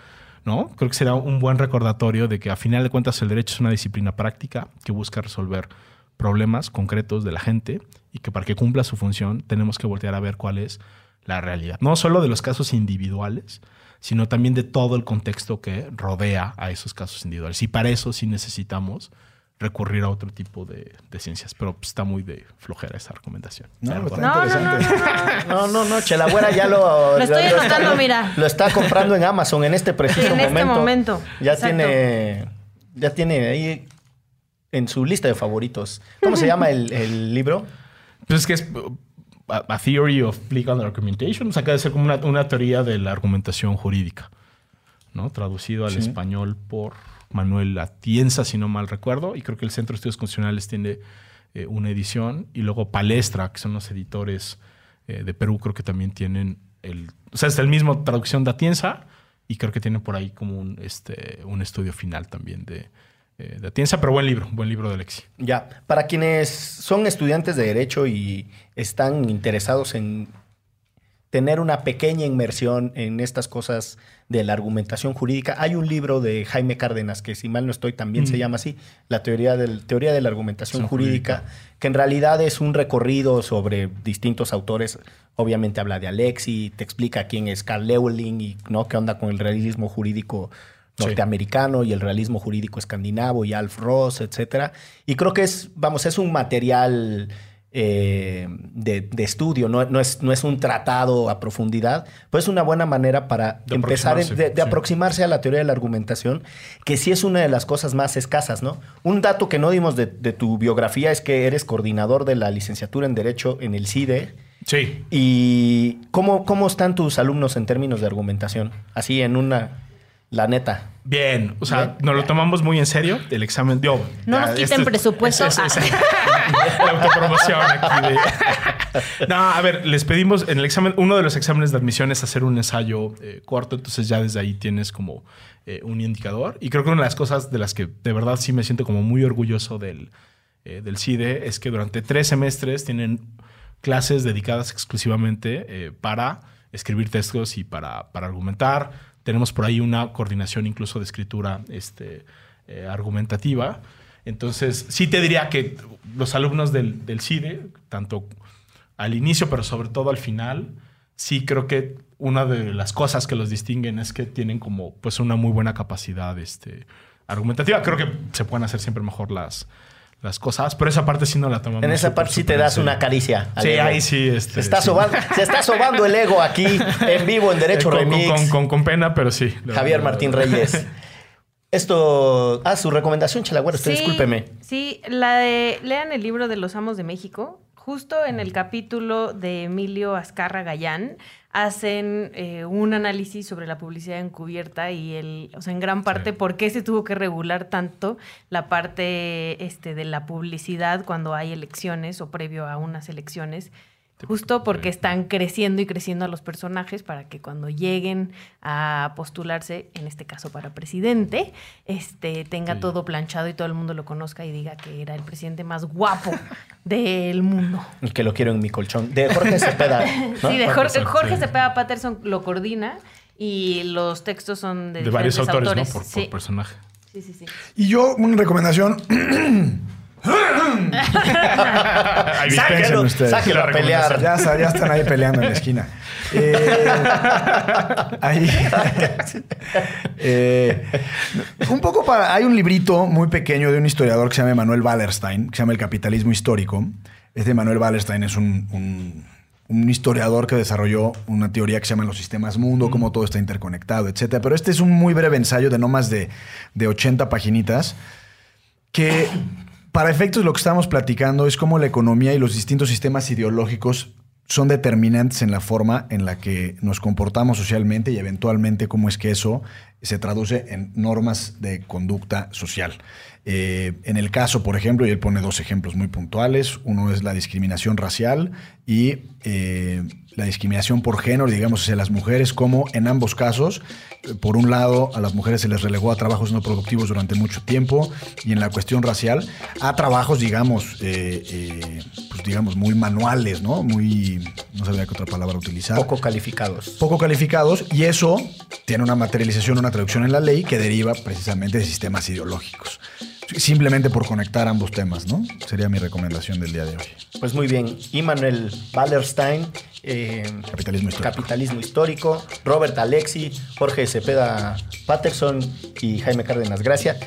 ¿no? Creo que será un buen recordatorio de que a final de cuentas el derecho es una disciplina práctica que busca resolver problemas concretos de la gente y que para que cumpla su función tenemos que voltear a ver cuál es la realidad. No solo de los casos individuales, sino también de todo el contexto que rodea a esos casos individuales. Y para eso sí necesitamos recurrir a otro tipo de, de ciencias. Pero pues, está muy de flojera esa recomendación. No, Pero está bueno. No, no, no, no. No, no, no, Chelagüera ya lo. Lo estoy está- anotando, mira. Lo está comprando en Amazon en este preciso En momento. este momento, Ya exacto. tiene. Ya tiene ahí en su lista de favoritos. ¿Cómo se llama el, el libro? Pues es que es a, a Theory of Legal Argumentation. O sea, que debe ser como una, una teoría de la argumentación jurídica. ¿no? Traducido al Sí. español por Manuel Atienza, si no mal recuerdo. Y creo que el Centro de Estudios Constitucionales tiene eh, una edición. Y luego Palestra, que son los editores eh, de Perú, creo que también tienen el. O sea, es el mismo traducción de Atienza. Y creo que tienen por ahí como un, este, un estudio final también de, eh, de Atienza. Pero buen libro, buen libro de Alexi. Ya. Para quienes son estudiantes de Derecho y están interesados en tener una pequeña inmersión en estas cosas de la argumentación jurídica, hay un libro de Jaime Cárdenas que, si mal no estoy, también se Mm. llama así, la teoría, del, teoría de la argumentación jurídica, jurídica. que en realidad es un recorrido sobre distintos autores. Obviamente habla de Alexi, te explica quién es Carl Lewelin y ¿no? qué onda con el realismo jurídico Sí. norteamericano y el realismo jurídico escandinavo y Alf Ross, etcétera. Y creo que es, vamos, es un material eh, de, estudio, no, no, es, no es un tratado a profundidad, pues es una buena manera para empezar de, aproximarse a la teoría de la argumentación, que sí es una de las cosas más escasas, ¿no? Un dato que no dimos de, tu biografía es que eres coordinador de la licenciatura en Derecho en el CIDE. Sí. ¿Y cómo, cómo están tus alumnos en términos de argumentación? Así en una la neta. Bien, o sea, nos lo tomamos muy en serio. El examen, dio. no nos quiten este presupuesto. la autopromoción aquí. no, a ver, les pedimos en el examen, uno de los exámenes de admisión es hacer un ensayo eh, corto, entonces ya desde ahí tienes como eh, un indicador. Y creo que una de las cosas de las que de verdad sí me siento como muy orgulloso del, eh, del CIDE es que durante tres semestres tienen clases dedicadas exclusivamente para escribir textos y para, para argumentar tenemos por ahí una coordinación incluso de escritura este, eh, argumentativa. Entonces, sí te diría que los alumnos del, del CIDE, tanto al inicio, pero sobre todo al final, sí creo que una de las cosas que los distinguen es que tienen como pues una muy buena capacidad este, argumentativa. Creo que se pueden hacer siempre mejor las, las cosas, pero esa parte sí no la tomamos. En esa parte sí te das una caricia. Sí, ahí sí. Este, se, está Sobando, se está sobando el ego aquí en vivo en Derecho con, Remix. Con, con, pena, pero sí. Javier Martín Reyes. Esto. Ah, su recomendación, Chalagüero, usted discúlpeme. Sí, la de. Lean el libro de los amos de México. Justo en el capítulo de Emilio Azcarra Gallán hacen eh, un análisis sobre la publicidad encubierta y el, o sea, en gran parte por qué se tuvo que regular tanto la parte este, de la publicidad cuando hay elecciones o previo a unas elecciones Justo porque están creciendo y creciendo a los personajes para que cuando lleguen a postularse, en este caso para presidente, este, tenga todo planchado y todo el mundo lo conozca y diga que era el presidente más guapo del mundo. Y que lo quiero en mi colchón. De Jorge Cepeda. Sí, de Jorge, Jorge Cepeda Patterson lo coordina y los textos son de, de varios autores, ¿no? Por, por personaje. Sí, sí, sí. Y yo, una recomendación. sáquenlo, sáquenlo a pelear. Ya, ya, están ahí peleando en la esquina. Eh, ahí, eh, un poco para. Hay un librito muy pequeño de un historiador que se llama Manuel Wallerstein, que se llama El capitalismo histórico. Este Manuel Wallerstein es un, un historiador que desarrolló una teoría que se llama los sistemas mundo, cómo todo está interconectado, etc. Pero este es un muy breve ensayo de no más de, de 80 paginitas que para efectos, lo que estamos platicando es cómo la economía y los distintos sistemas ideológicos son determinantes en la forma en la que nos comportamos socialmente y eventualmente cómo es que eso se traduce en normas de conducta social. Eh, en el caso, por ejemplo, y él pone dos ejemplos muy puntuales, uno es la discriminación racial y eh, la discriminación por género, digamos, hacia las mujeres, como en ambos casos, por un lado, a las mujeres se les relegó a trabajos no productivos durante mucho tiempo y en la cuestión racial, a trabajos, digamos, eh, pues, digamos, muy manuales, ¿no? Muy, no sabía qué otra palabra utilizar. Poco calificados. Poco calificados y eso tiene una materialización, una traducción en la ley que deriva precisamente de sistemas ideológicos. Simplemente por conectar ambos temas, ¿no? Sería mi recomendación del día de hoy. Pues muy bien. Immanuel Wallerstein eh, capitalismo, histórico. capitalismo Histórico, Robert Alexi, Jorge Cepeda Patterson y Jaime Cárdenas Gracia.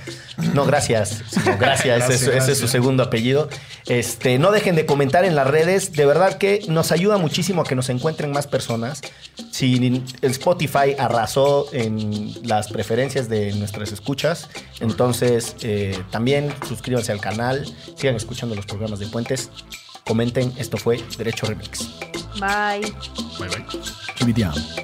No, gracias, gracias, ese, es su segundo apellido. Este, no dejen de comentar en las redes, de verdad que nos ayuda muchísimo a que nos encuentren más personas. Si el Spotify arrasó en las preferencias de nuestras escuchas, entonces eh, también suscríbanse al canal, sigan escuchando los programas de Puentes comenten. Esto fue Derecho Remix. Bye. Bye bye.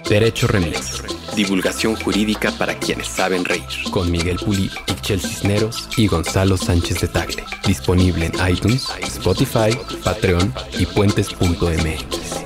Derecho Remix. Divulgación jurídica para quienes saben reír. Con Miguel Puli, Ixchel Cisneros y Gonzalo Sánchez de Tagle. Disponible en iTunes, Spotify, Patreon y puentes.mx.